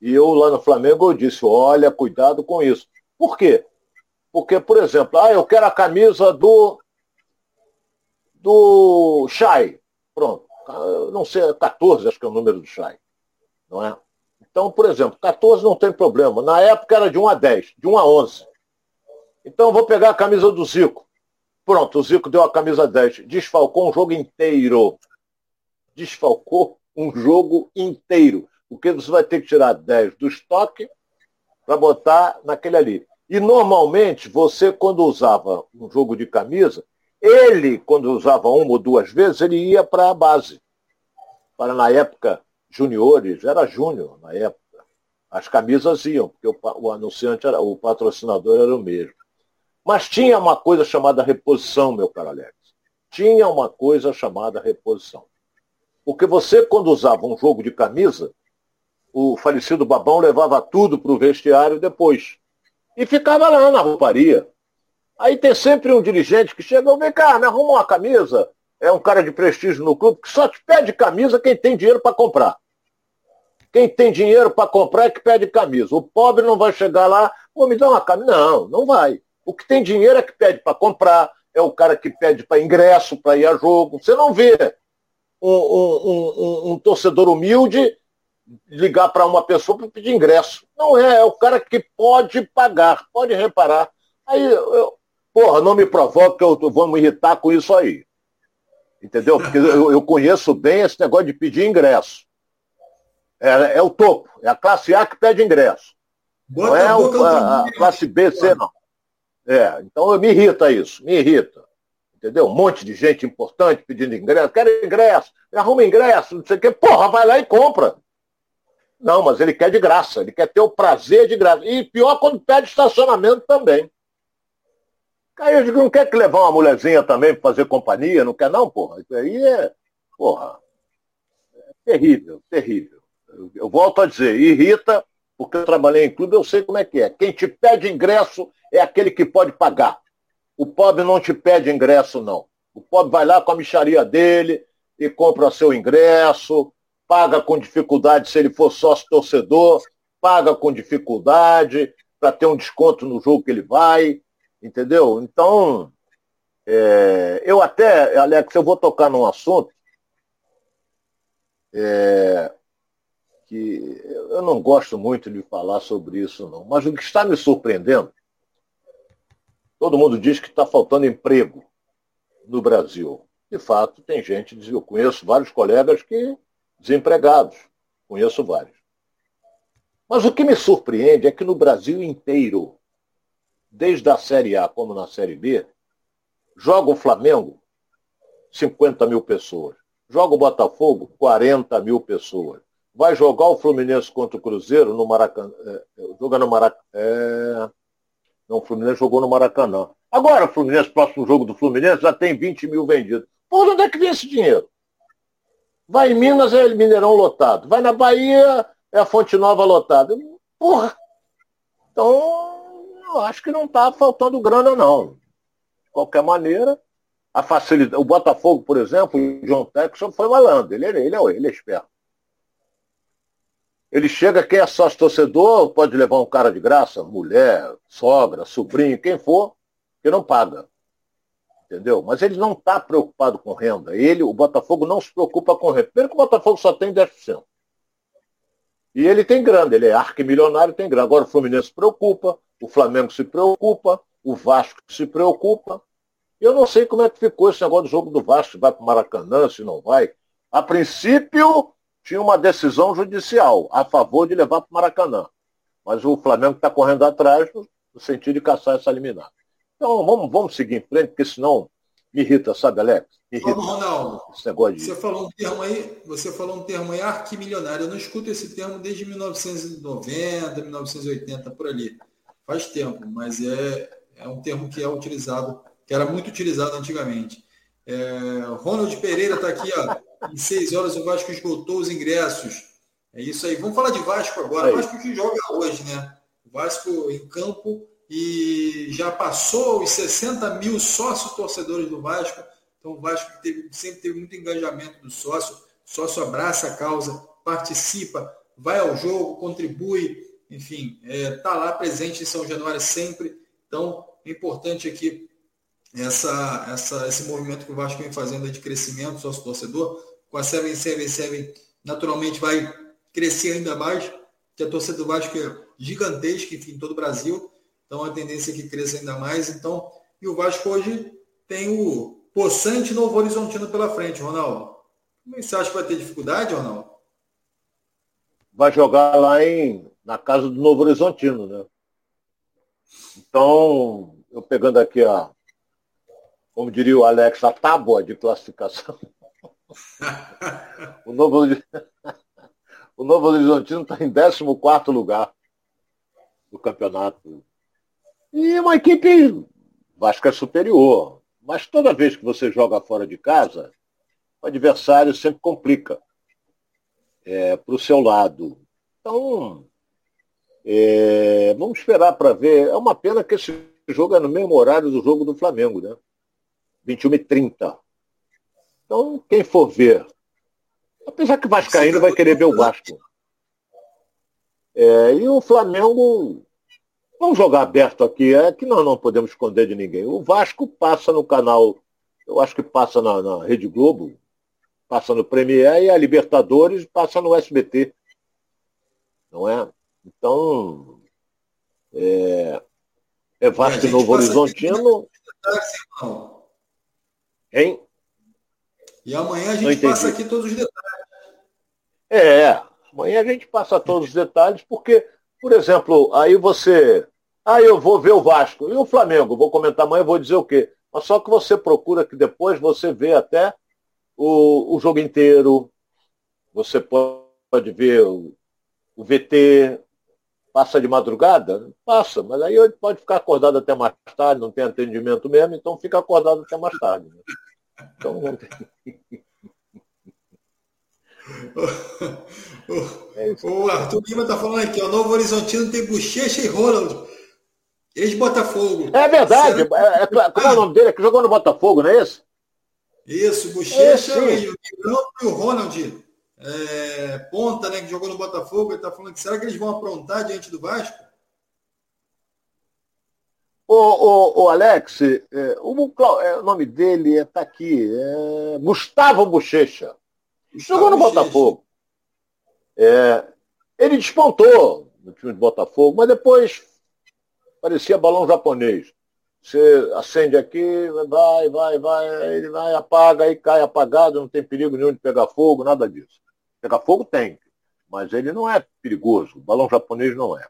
E eu lá no Flamengo eu disse, olha, cuidado com isso. Por quê? Porque, por exemplo, ah, eu quero a camisa do do Chay. Pronto. Não sei, 14 acho que é o número do Chay. Não é? Então, por exemplo, 14 não tem problema. Na época era de 1 a 10, de 1 a 11. Então vou pegar a camisa do Zico. Pronto, o Zico deu a camisa 10. Desfalcou um jogo inteiro. Desfalcou um jogo inteiro. Porque você vai ter que tirar 10 do estoque para botar naquele ali. E normalmente, você, quando usava um jogo de camisa, ele, quando usava uma ou duas vezes, ele ia para a base. Para, na época, juniores, era júnior na época. As camisas iam, porque o, o anunciante, era, o patrocinador era o mesmo. Mas tinha uma coisa chamada reposição, meu caro Alex. Tinha uma coisa chamada reposição. Porque você, quando usava um jogo de camisa, o falecido Babão levava tudo para o vestiário depois. E ficava lá na rouparia. Aí tem sempre um dirigente que chega, vem cá, me arruma uma camisa. É um cara de prestígio no clube que só te pede camisa quem tem dinheiro para comprar. Quem tem dinheiro para comprar é que pede camisa. O pobre não vai chegar lá, vou me dar uma camisa. Não, não vai. O que tem dinheiro é que pede para comprar, é o cara que pede para ingresso, para ir a jogo. Você não vê um, um, um, um torcedor humilde ligar para uma pessoa para pedir ingresso. Não é, é o cara que pode pagar, pode reparar. Aí, eu, porra, não me provoca que eu vou me irritar com isso aí. Entendeu? Porque eu, eu conheço bem esse negócio de pedir ingresso. É, é, o topo, é a classe A que pede ingresso. Bota não é o, a, a, classe B, C, não. É, então me irrita isso, me irrita. Entendeu? Um monte de gente importante pedindo ingresso. Quero ingresso, arruma ingresso, não sei o quê. Porra, vai lá e compra. Não, mas ele quer de graça, ele quer ter o prazer de graça. E pior quando pede estacionamento também. Aí eu digo, não quer que levar uma mulherzinha também para fazer companhia? Não quer não, porra? Isso aí é, porra, é terrível, terrível. Eu, eu volto a dizer, irrita, porque eu trabalhei em clube, eu sei como é que é. Quem te pede ingresso é aquele que pode pagar. O pobre não te pede ingresso, não. O pobre vai lá com a micharia dele e compra seu ingresso, paga com dificuldade se ele for sócio torcedor, paga com dificuldade para ter um desconto no jogo que ele vai, entendeu? Então, é, eu até, Alex, eu vou tocar num assunto é, que eu não gosto muito de falar sobre isso, não. Mas o que está me surpreendendo Todo mundo diz que está faltando emprego no Brasil. De fato, tem gente, eu conheço vários colegas que desempregados, conheço vários. Mas o que me surpreende é que no Brasil inteiro, desde a Série A como na Série B, joga o Flamengo 50 mil pessoas, joga o Botafogo 40 mil pessoas, vai jogar o Fluminense contra o Cruzeiro no Maracanã, é, joga no Maracanã, é, não, o Fluminense jogou no Maracanã. Agora, o Fluminense, próximo jogo do Fluminense, já tem 20 mil vendidos. Por onde é que vem esse dinheiro? Vai em Minas, é Mineirão lotado. Vai na Bahia, é a Fonte Nova lotada. Porra! Então, eu acho que não está faltando grana, não. De qualquer maneira, a facilidade. O Botafogo, por exemplo, o John Texon foi malandro. Ele, ele, ele, é, ele é esperto. Ele chega, quem é sócio torcedor, pode levar um cara de graça, mulher, sogra, sobrinho, quem for, que não paga. Entendeu? Mas ele não está preocupado com renda. Ele, o Botafogo, não se preocupa com renda. Primeiro que o Botafogo só tem 10%. E ele tem grana, ele é arquimilionário, tem grana. Agora o Fluminense se preocupa, o Flamengo se preocupa, o Vasco se preocupa. Eu não sei como é que ficou esse negócio do jogo do Vasco, se vai para o Maracanã, se não vai. A princípio, tinha uma decisão judicial a favor de levar para o Maracanã. Mas o Flamengo está correndo atrás no, sentido de caçar essa liminar. Então vamos, vamos seguir em frente, porque senão me irrita, sabe, Alex? Me irrita. Vamos, Ronaldo. Esse negócio de... Você falou um termo aí, você falou um termo aí arquimilionário. Eu não escuto esse termo desde 1990, 1980, por ali. Faz tempo, mas é, é um termo que é utilizado, que era muito utilizado antigamente. É, Ronald Pereira está aqui, ó. Em seis horas o Vasco esgotou os ingressos. É isso aí. Vamos falar de Vasco agora. O Vasco que joga hoje, né? O Vasco em campo e já passou os 60 mil sócios torcedores do Vasco. Então o Vasco teve, sempre teve muito engajamento do sócio. O sócio abraça a causa, participa, vai ao jogo, contribui, enfim, está é, tá lá presente em São Januário sempre. Então, é importante aqui essa, essa, esse movimento que o Vasco vem fazendo de crescimento sócio-torcedor com a 777 naturalmente vai crescer ainda mais, que a torcida do Vasco é gigantesca, enfim, em todo o Brasil. Então a tendência é que cresça ainda mais. Então, e o Vasco hoje tem o possante Novo Horizontino pela frente, Ronaldo. É você acha que vai ter dificuldade, Ronaldo? Vai jogar lá em, na casa do Novo Horizontino, né? Então, eu pegando aqui a, como diria o Alex, a tábua de classificação. [laughs] o, Novo, [laughs] o Novo Horizontino está em 14 lugar do campeonato. E uma equipe, Vasco é superior. Mas toda vez que você joga fora de casa, o adversário sempre complica é, para o seu lado. Então, é, vamos esperar para ver. É uma pena que esse jogo é no mesmo horário do jogo do Flamengo, né? 21 e 30 então, quem for ver, apesar que o Vascaíno vai querer ver o Vasco. É, e o Flamengo, vamos jogar aberto aqui, é que nós não podemos esconder de ninguém. O Vasco passa no canal, eu acho que passa na, na Rede Globo, passa no Premier e a Libertadores passa no SBT. Não é? Então, é, é Vasco Novo Horizontino. Hein? E amanhã a gente passa aqui todos os detalhes. É, amanhã a gente passa todos os detalhes, porque, por exemplo, aí você. Ah, eu vou ver o Vasco. E o Flamengo? Vou comentar amanhã, vou dizer o quê? Mas só que você procura que depois você vê até o, o jogo inteiro. Você pode ver o, o VT, passa de madrugada? Passa, mas aí pode ficar acordado até mais tarde, não tem atendimento mesmo, então fica acordado até mais tarde. Né? Então não tem. [laughs] o, o, Arthur Lima está falando aqui, o Novo Horizontino tem Bochecha e Ronald. Ex-Botafogo. É verdade. É, é, qual é o nome dele? É que jogou no Botafogo, não é esse? Isso, Bochecha é, e o e o Ronald. É, ponta, né, que jogou no Botafogo, ele está falando que será que eles vão aprontar diante do Vasco? O, o, o Alex, é, o, é, o, nome dele está aqui, é Gustavo Bochecha. Jogou no Botafogo. É, ele despontou no time de Botafogo, mas depois parecia balão japonês. Você acende aqui, vai, vai, vai, ele vai, apaga, aí cai apagado, não tem perigo nenhum de pegar fogo, nada disso. Pegar fogo tem, mas ele não é perigoso. balão japonês não é.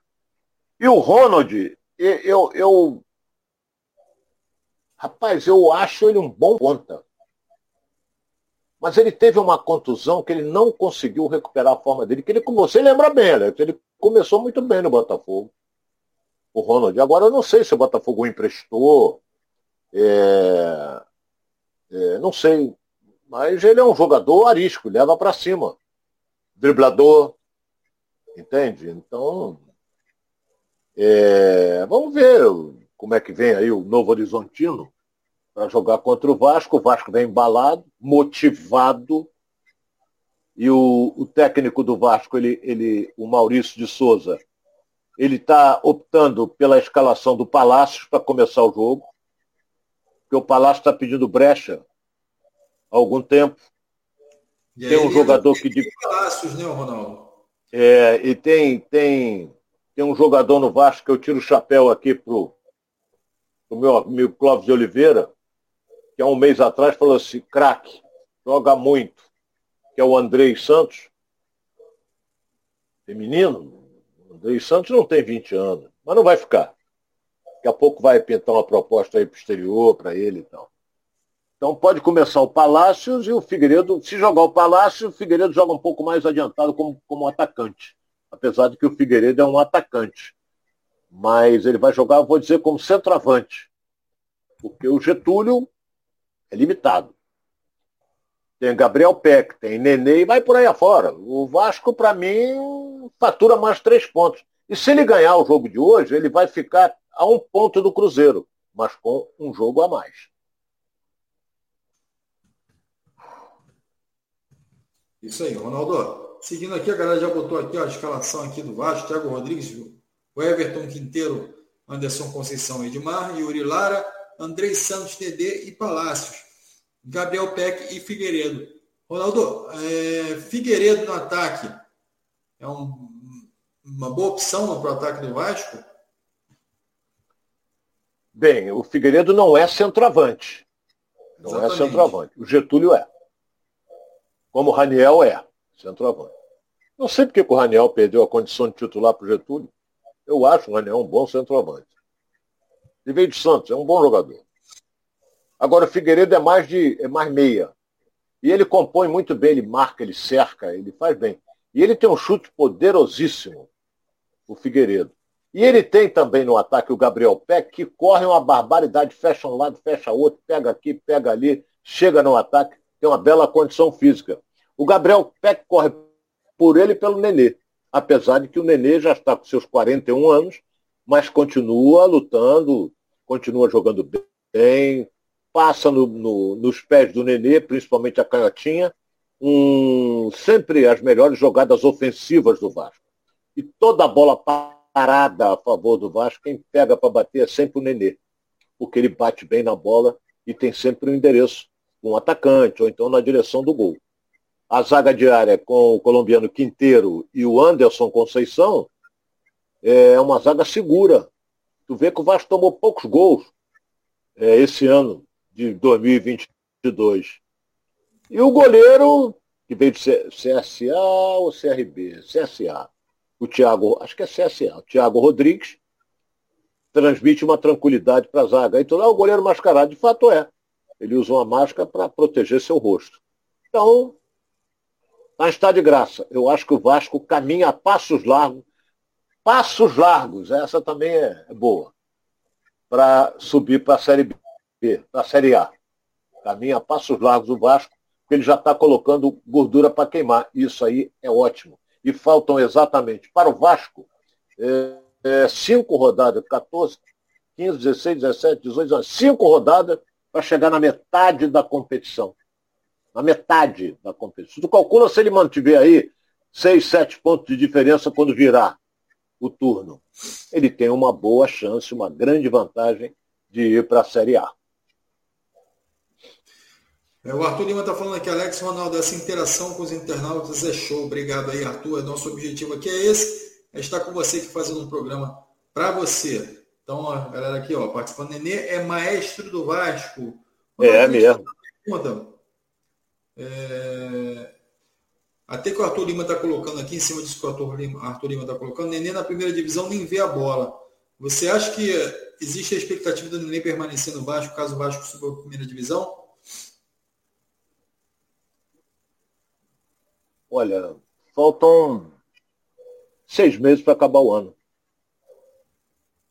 E o Ronald, eu, eu, rapaz, eu acho ele um bom ponta. Mas ele teve uma contusão que ele não conseguiu recuperar a forma dele, que ele, como você lembra bem, ele começou muito bem no Botafogo. O Ronald. Agora eu não sei se o Botafogo emprestou. É, é, não sei. Mas ele é um jogador arisco, leva para cima. Driblador. Entende? Então, é, vamos ver como é que vem aí o Novo Horizontino para jogar contra o Vasco. O Vasco vem embalado, motivado. E o, o técnico do Vasco, ele, ele, o Maurício de Souza, ele está optando pela escalação do Palácio para começar o jogo. Porque o Palácio está pedindo brecha há algum tempo. E tem um jogador que. Tem Palácios, né, Ronaldo? É, e tem, tem, tem um jogador no Vasco que eu tiro o chapéu aqui pro, pro meu amigo Clóvis de Oliveira, que há um mês atrás falou assim, craque, joga muito, que é o Andrei Santos. Feminino? O Santos não tem 20 anos, mas não vai ficar. Daqui a pouco vai pintar uma proposta aí pro exterior para ele e tal. Então pode começar o Palácios e o Figueiredo, se jogar o Palácio, o Figueiredo joga um pouco mais adiantado como, como atacante. Apesar de que o Figueiredo é um atacante. Mas ele vai jogar, vou dizer, como centroavante. Porque o Getúlio é limitado. Tem Gabriel Peck, tem Nenê e vai por aí afora. O Vasco, para mim, fatura mais três pontos. E se ele ganhar o jogo de hoje, ele vai ficar a um ponto do Cruzeiro, mas com um jogo a mais. Isso aí, Ronaldo. Seguindo aqui, a galera já botou aqui a escalação aqui do Vasco, Thiago Rodrigues, o Everton Quinteiro, Anderson Conceição Edmar, Yuri Lara, Andrei Santos TD e Palácios, Gabriel Peck e Figueiredo. Ronaldo, é, Figueiredo no ataque é um, uma boa opção para o ataque do Vasco? Bem, o Figueiredo não é centroavante. Não é Exatamente. é centroavante. O Getúlio é como o Raniel é, centroavante. Não sei porque o Raniel perdeu a condição de titular para o Getúlio. Eu acho o Raniel um bom centroavante. Ele veio de Santos, é um bom jogador. Agora o Figueiredo é mais de é mais meia. E ele compõe muito bem, ele marca, ele cerca, ele faz bem. E ele tem um chute poderosíssimo, o Figueiredo. E ele tem também no ataque o Gabriel Peck, que corre uma barbaridade, fecha um lado, fecha outro, pega aqui, pega ali, chega no ataque, tem uma bela condição física. O Gabriel Peck corre por ele e pelo Nenê. Apesar de que o Nenê já está com seus 41 anos, mas continua lutando, continua jogando bem, passa no, no, nos pés do Nenê, principalmente a canhotinha, um, sempre as melhores jogadas ofensivas do Vasco. E toda a bola parada a favor do Vasco, quem pega para bater é sempre o Nenê, porque ele bate bem na bola e tem sempre um endereço, um atacante, ou então na direção do gol a zaga diária com o colombiano Quinteiro e o Anderson Conceição é uma zaga segura. Tu vê que o Vasco tomou poucos gols é, esse ano de 2022. E o goleiro, que veio de CSA ou CRB? CSA. O Thiago, acho que é CSA, o Thiago Rodrigues, transmite uma tranquilidade para a zaga. Então é o goleiro mascarado, de fato é. Ele usa uma máscara para proteger seu rosto. Então, mas está de graça. Eu acho que o Vasco caminha a passos largos. Passos largos, essa também é, é boa. Para subir para a Série B, para a Série A. Caminha a passos largos o Vasco, ele já está colocando gordura para queimar. Isso aí é ótimo. E faltam exatamente para o Vasco é, é, cinco rodadas, 14, 15, 16, 17, 18, cinco rodadas para chegar na metade da competição na metade da competição. Tu calcula se ele mantiver aí seis, sete pontos de diferença quando virar o turno. Ele tem uma boa chance, uma grande vantagem de ir para a Série A. É, o Arthur Lima está falando aqui, Alex Ronaldo, essa interação com os internautas é show. Obrigado aí, Arthur. Nosso objetivo aqui é esse, é estar com você aqui fazendo um programa para você. Então, a galera aqui, ó, participando. Nenê é maestro do Vasco. é mesmo. Pergunta, é... Até que o Arthur Lima está colocando aqui, em cima disso que o Arthur Lima, Arthur Lima está colocando, Nenê na primeira divisão nem vê a bola. Você acha que existe a expectativa do Nenê permanecer no Vasco, caso o Vasco suba a primeira divisão? Olha, faltam seis meses para acabar o ano.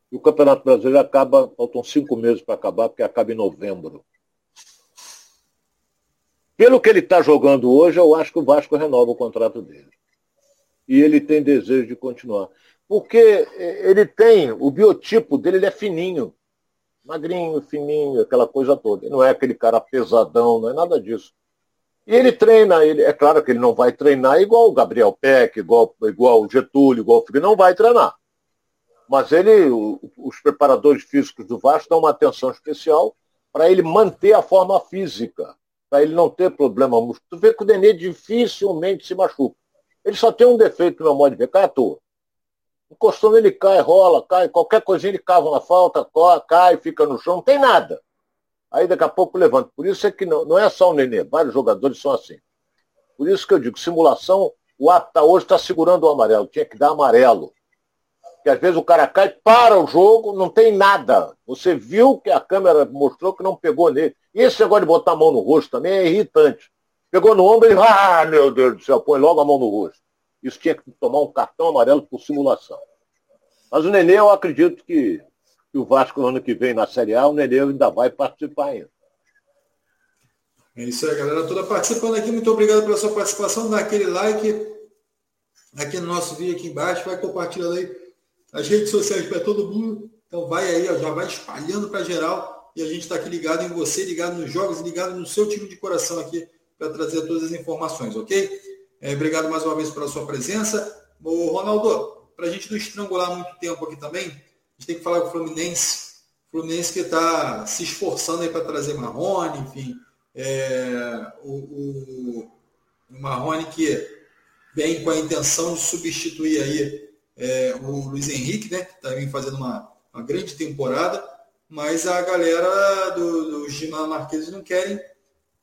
E o Campeonato Brasileiro acaba, faltam cinco meses para acabar, porque acaba em novembro. Pelo que ele está jogando hoje, eu acho que o Vasco renova o contrato dele. E ele tem desejo de continuar. Porque ele tem, o biotipo dele ele é fininho. Magrinho, fininho, aquela coisa toda. Ele não é aquele cara pesadão, não é nada disso. E ele treina, ele, é claro que ele não vai treinar igual o Gabriel Peck, igual, igual o Getúlio, igual o Felipe, não vai treinar. Mas ele, o, os preparadores físicos do Vasco dão uma atenção especial para ele manter a forma física, para ele não ter problema muscular. Tu vê que o Nenê dificilmente se machuca. Ele só tem um defeito no meu modo de ver, cai à toa. Encostou nele, cai, rola, cai, qualquer coisinha ele cava uma falta, cai, fica no chão, não tem nada. Aí daqui a pouco levanta. Por isso é que não, não é só o Nenê, vários jogadores são assim. Por isso que eu digo, simulação, o ato tá, hoje está segurando o amarelo, tinha que dar amarelo. Porque às vezes o cara cai, para o jogo, não tem nada. Você viu que a câmera mostrou que não pegou nele. E esse negócio de botar a mão no rosto também é irritante. Pegou no ombro e, ah, meu Deus do céu, põe logo a mão no rosto. Isso tinha que tomar um cartão amarelo por simulação. Mas o Nenê, eu acredito que que o Vasco no ano que vem na Série A, o Nenê ainda vai participar ainda. É isso aí, galera toda participando aqui. Muito obrigado pela sua participação. Dá aquele like aqui no nosso vídeo aqui embaixo. Vai compartilhando aí as redes sociais para todo mundo. Então vai aí, ó, já vai espalhando para geral. E a gente está aqui ligado em você, ligado nos jogos, ligado no seu time de coração aqui para trazer todas as informações, ok? É, obrigado mais uma vez pela sua presença. Ô, Ronaldo, para a gente não estrangular muito tempo aqui também, gente tem que falar com o Fluminense. O Fluminense que está se esforçando aí para trazer Marrone, enfim. É, o, o, o Marrone que vem com a intenção de substituir aí é, o Luiz Henrique, né? Que está fazendo uma, uma grande temporada, mas a galera do, do Marques não querem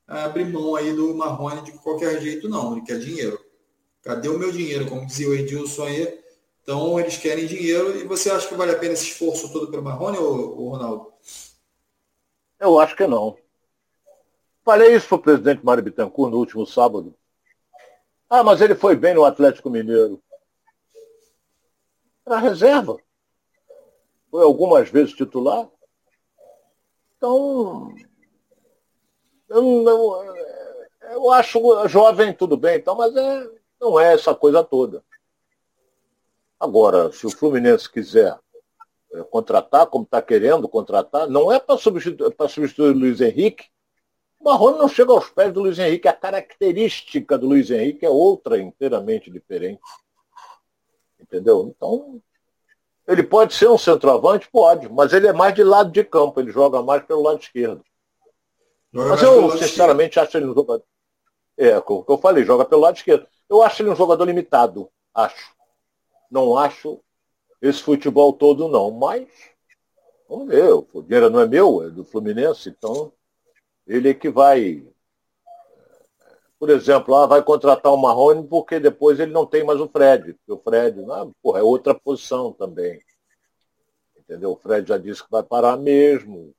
abrir mão aí do Marrone de qualquer jeito, não. Ele quer dinheiro. Cadê o meu dinheiro? Como dizia o Edilson aí, então eles querem dinheiro e você acha que vale a pena esse esforço todo pelo Marrone ou, ou Ronaldo? Eu acho que não. Falei isso para o presidente Mário Bittencourt no último sábado. Ah, mas ele foi bem no Atlético Mineiro. Era reserva. Foi algumas vezes titular. Então, eu, não, eu acho jovem tudo bem, então, mas é, não é essa coisa toda. Agora, se o Fluminense quiser é, contratar, como está querendo contratar, não é para substituir, substituir o Luiz Henrique. O Marrone não chega aos pés do Luiz Henrique. A característica do Luiz Henrique é outra, inteiramente diferente. Entendeu? Então, ele pode ser um centroavante? Pode, mas ele é mais de lado de campo, ele joga mais pelo lado esquerdo. Joga mas eu, sinceramente, acho ele um jogador. É, o que eu falei, joga pelo lado esquerdo. Eu acho ele um jogador limitado, acho. Não acho esse futebol todo, não. Mas, vamos ver, o dinheiro não é meu, é do Fluminense, então ele é que vai. Por exemplo, ah, vai contratar o Marrone porque depois ele não tem mais o Fred. Porque o Fred, ah, porra, é outra posição também. Entendeu? O Fred já disse que vai parar mesmo.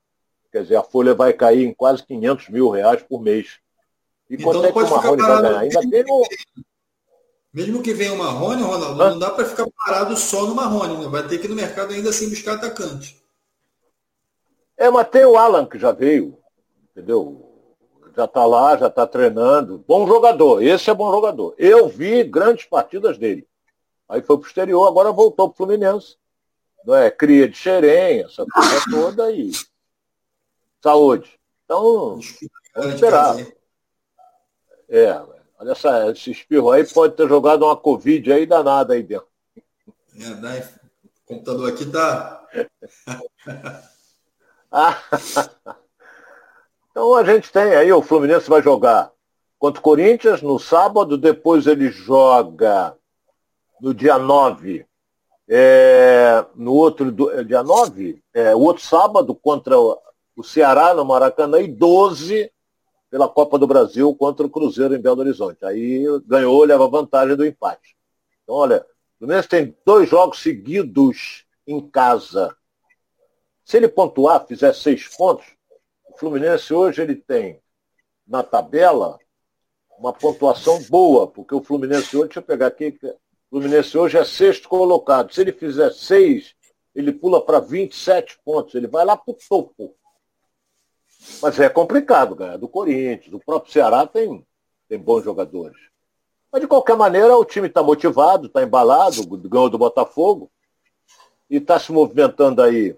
Quer dizer, a folha vai cair em quase 500 mil reais por mês. E então, quanto é que o Marrone vai ganhar? Ainda tem um, mesmo que venha o Marrone, Ronaldo, não dá para ficar parado só no Marrone, né? Vai ter que ir no mercado ainda assim buscar atacante. É, mas tem o Alan que já veio, entendeu? Já está lá, já está treinando. Bom jogador, esse é bom jogador. Eu vi grandes partidas dele. Aí foi pro exterior, agora voltou pro Fluminense. Não é? Cria de xerém, essa coisa [laughs] toda aí. Saúde. Então, vamos esperar. É, Olha essa, esse espirro aí pode ter jogado uma Covid aí danada aí dentro. É, né? O computador aqui tá. [laughs] então a gente tem aí, o Fluminense vai jogar contra o Corinthians no sábado, depois ele joga no dia 9. É, no outro é, dia 9, é, o outro sábado contra o Ceará no Maracanã e 12 pela Copa do Brasil contra o Cruzeiro em Belo Horizonte. Aí ganhou, leva vantagem do empate. Então, olha, o Fluminense tem dois jogos seguidos em casa. Se ele pontuar, fizer seis pontos, o Fluminense hoje ele tem na tabela uma pontuação boa, porque o Fluminense hoje, deixa eu pegar aqui, o Fluminense hoje é sexto colocado. Se ele fizer seis, ele pula para 27 pontos, ele vai lá para o topo. Mas é complicado ganhar do Corinthians. O próprio Ceará tem, tem bons jogadores. Mas de qualquer maneira, o time está motivado, está embalado, ganhou do Botafogo e está se movimentando aí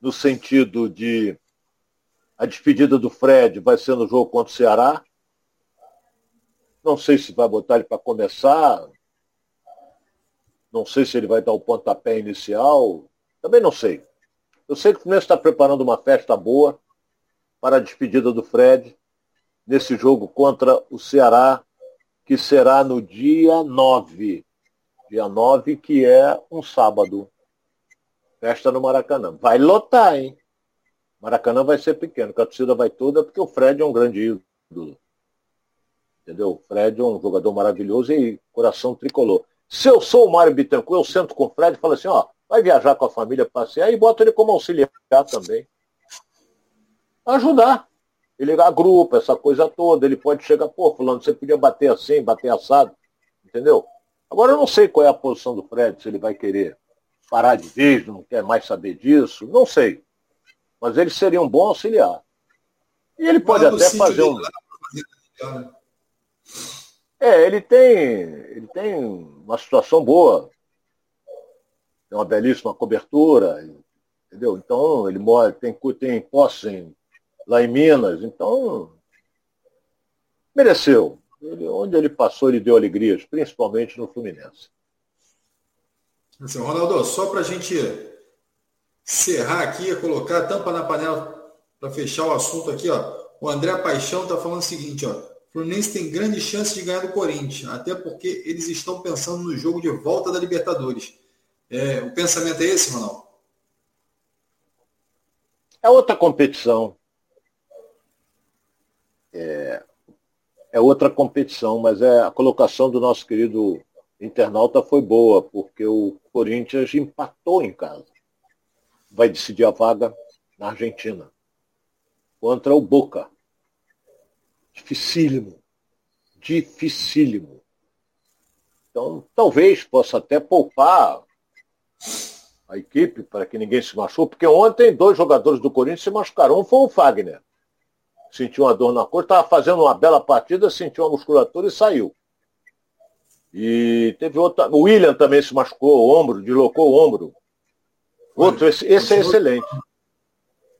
no sentido de a despedida do Fred vai ser no jogo contra o Ceará. Não sei se vai botar ele para começar. Não sei se ele vai dar o pontapé inicial. Também não sei. Eu sei que o Fluminense está preparando uma festa boa para a despedida do Fred nesse jogo contra o Ceará, que será no dia 9. Dia 9, que é um sábado. Festa no Maracanã. Vai lotar, hein? Maracanã vai ser pequeno, que a torcida vai toda, porque o Fred é um grande ídolo. Entendeu? O Fred é um jogador maravilhoso e coração tricolor. Se eu sou o Mário Bittencourt, eu sento com o Fred e falo assim, ó, vai viajar com a família, passear e bota ele como auxiliar também. Ajudar. Ele agrupa essa coisa toda, ele pode chegar, pô, fulano, você podia bater assim, bater assado, entendeu? Agora eu não sei qual é a posição do Fred, se ele vai querer parar de vez, não quer mais saber disso, não sei. Mas ele seria um bom auxiliar. E ele pode até fazer um. É, ele tem, ele tem uma situação boa. Tem uma belíssima cobertura, entendeu? Então, ele mora, tem, tem posse em, lá em Minas, então mereceu. Ele, onde ele passou, ele deu alegrias, principalmente no Fluminense. Assim, Ronaldo, só para a gente encerrar aqui, colocar a tampa na panela para fechar o assunto aqui, ó. O André Paixão está falando o seguinte, ó. O Fluminense tem grande chance de ganhar do Corinthians, até porque eles estão pensando no jogo de volta da Libertadores. É, o pensamento é esse, Ronaldo? É outra competição. É, é outra competição, mas é a colocação do nosso querido internauta foi boa, porque o Corinthians empatou em casa vai decidir a vaga na Argentina. Contra o Boca. Dificílimo. Dificílimo. Então, talvez possa até poupar a equipe para que ninguém se machuque, porque ontem dois jogadores do Corinthians se machucaram. Um foi o Fagner. Sentiu uma dor na cor, estava fazendo uma bela partida, sentiu uma musculatura e saiu. E teve outra. O William também se machucou o ombro, deslocou o ombro. Outro, esse, esse é excelente.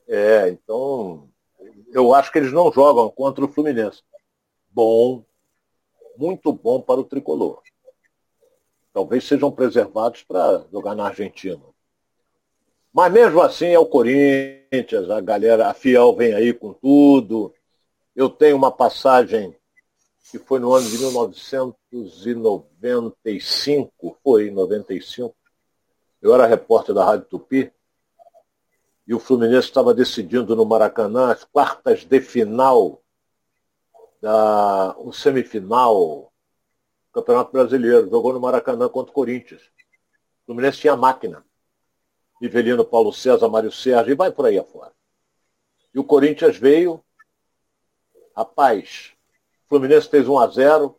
É, então, eu acho que eles não jogam contra o Fluminense. Bom, muito bom para o tricolor. Talvez sejam preservados para jogar na Argentina. Mas mesmo assim é o Corinthians, a galera, a Fiel vem aí com tudo. Eu tenho uma passagem que foi no ano de 1995, foi em 95, eu era repórter da Rádio Tupi e o Fluminense estava decidindo no Maracanã as quartas de final da um semifinal do Campeonato Brasileiro. Jogou no Maracanã contra o Corinthians. O Fluminense tinha máquina. Nivelino, Paulo César, Mário Sérgio, e vai por aí afora. E o Corinthians veio, rapaz, Fluminense fez 1 a 0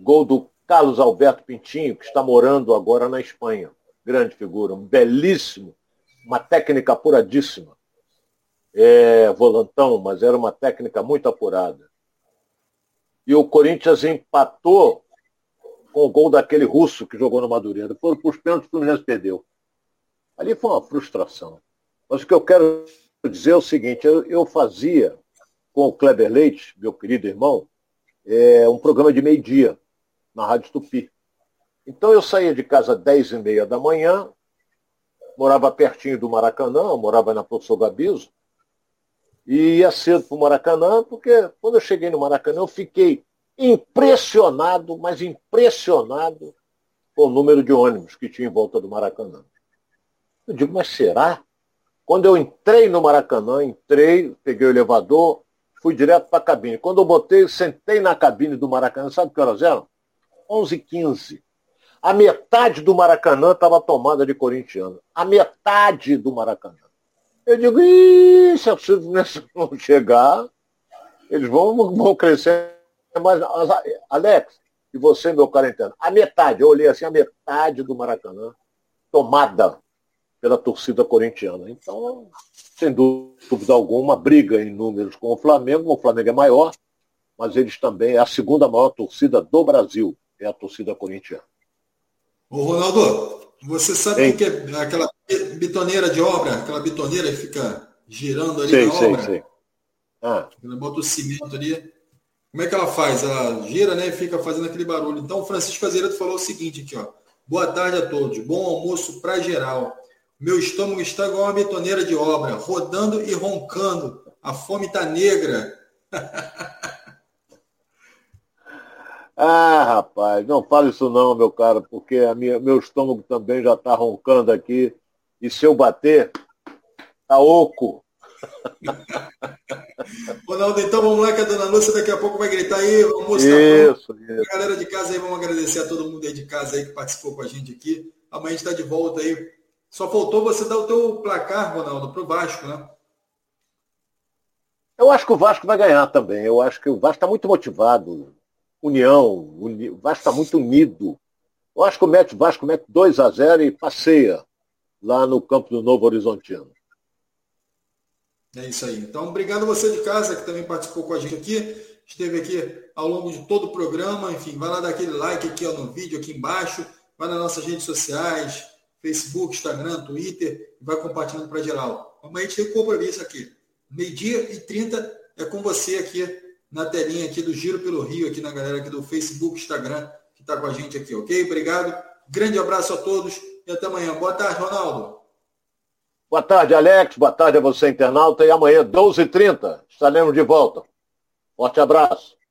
gol do Carlos Alberto Pintinho, que está morando agora na Espanha grande figura, um belíssimo, uma técnica apuradíssima. É, volantão, mas era uma técnica muito apurada. E o Corinthians empatou com o gol daquele russo que jogou no Madureira. Foram para os pênaltis, o Fluminense perdeu. Ali foi uma frustração. Mas o que eu quero dizer é o seguinte, eu, eu fazia com o Kleber Leite, meu querido irmão, é, um programa de meio-dia na Rádio Tupi. Então eu saía de casa às 10 e meia da manhã, morava pertinho do Maracanã, morava na Professor Gabiso, e ia cedo para o Maracanã, porque quando eu cheguei no Maracanã eu fiquei impressionado, mas impressionado com o número de ônibus que tinha em volta do Maracanã. Eu digo, mas será? Quando eu entrei no Maracanã, entrei, peguei o elevador, fui direto para a cabine. Quando eu botei, sentei na cabine do Maracanã, sabe que horas eram? 11h15 a metade do Maracanã estava tomada de corintiano. A metade do Maracanã. Eu digo, se a [laughs] não chegar, eles vão, vão crescer. Alex, e você, meu quarentena, a metade, eu olhei assim, a metade do Maracanã tomada. Pela torcida corintiana. Então, sem dúvida alguma, briga em números com o Flamengo. O Flamengo é maior, mas eles também é a segunda maior torcida do Brasil, é a torcida corintiana. Ô Ronaldo, você sabe o que é aquela bitoneira de obra, aquela bitoneira que fica girando ali sei, na sei, obra? Sei. Ah. Ela bota o cimento ali. Como é que ela faz? Ela gira, né? E fica fazendo aquele barulho. Então o Francisco Azeredo falou o seguinte aqui, ó. Boa tarde a todos. Bom almoço para geral. Meu estômago está igual uma betoneira de obra, rodando e roncando. A fome está negra. [laughs] ah, rapaz, não fale isso não, meu caro, porque a minha, meu estômago também já está roncando aqui. E se eu bater, tá oco. [laughs] Ronaldo, então vamos lá que a dona Lúcia daqui a pouco vai gritar aí, vamos mostrar isso, isso. A galera de casa aí, vamos agradecer a todo mundo aí de casa aí que participou com a gente aqui. Amanhã a gente está de volta aí só faltou você dar o teu placar, Ronaldo, para o Vasco, né? Eu acho que o Vasco vai ganhar também. Eu acho que o Vasco está muito motivado. União, uni... o Vasco está muito unido. Eu acho que o mete, Vasco mete 2 a 0 e passeia lá no campo do Novo Horizontino. É isso aí. Então, obrigado a você de casa que também participou com a gente aqui. Esteve aqui ao longo de todo o programa. Enfim, vai lá dar aquele like aqui ó, no vídeo, aqui embaixo. Vai nas nossas redes sociais, Facebook, Instagram, Twitter, vai compartilhando para geral. Amanhã a gente tem compromisso aqui. Meio-dia e 30 é com você aqui na telinha aqui do Giro pelo Rio, aqui na galera aqui do Facebook, Instagram, que está com a gente aqui, ok? Obrigado. Grande abraço a todos e até amanhã. Boa tarde, Ronaldo. Boa tarde, Alex. Boa tarde a você, internauta. E amanhã, 12h30, estaremos de volta. Forte abraço.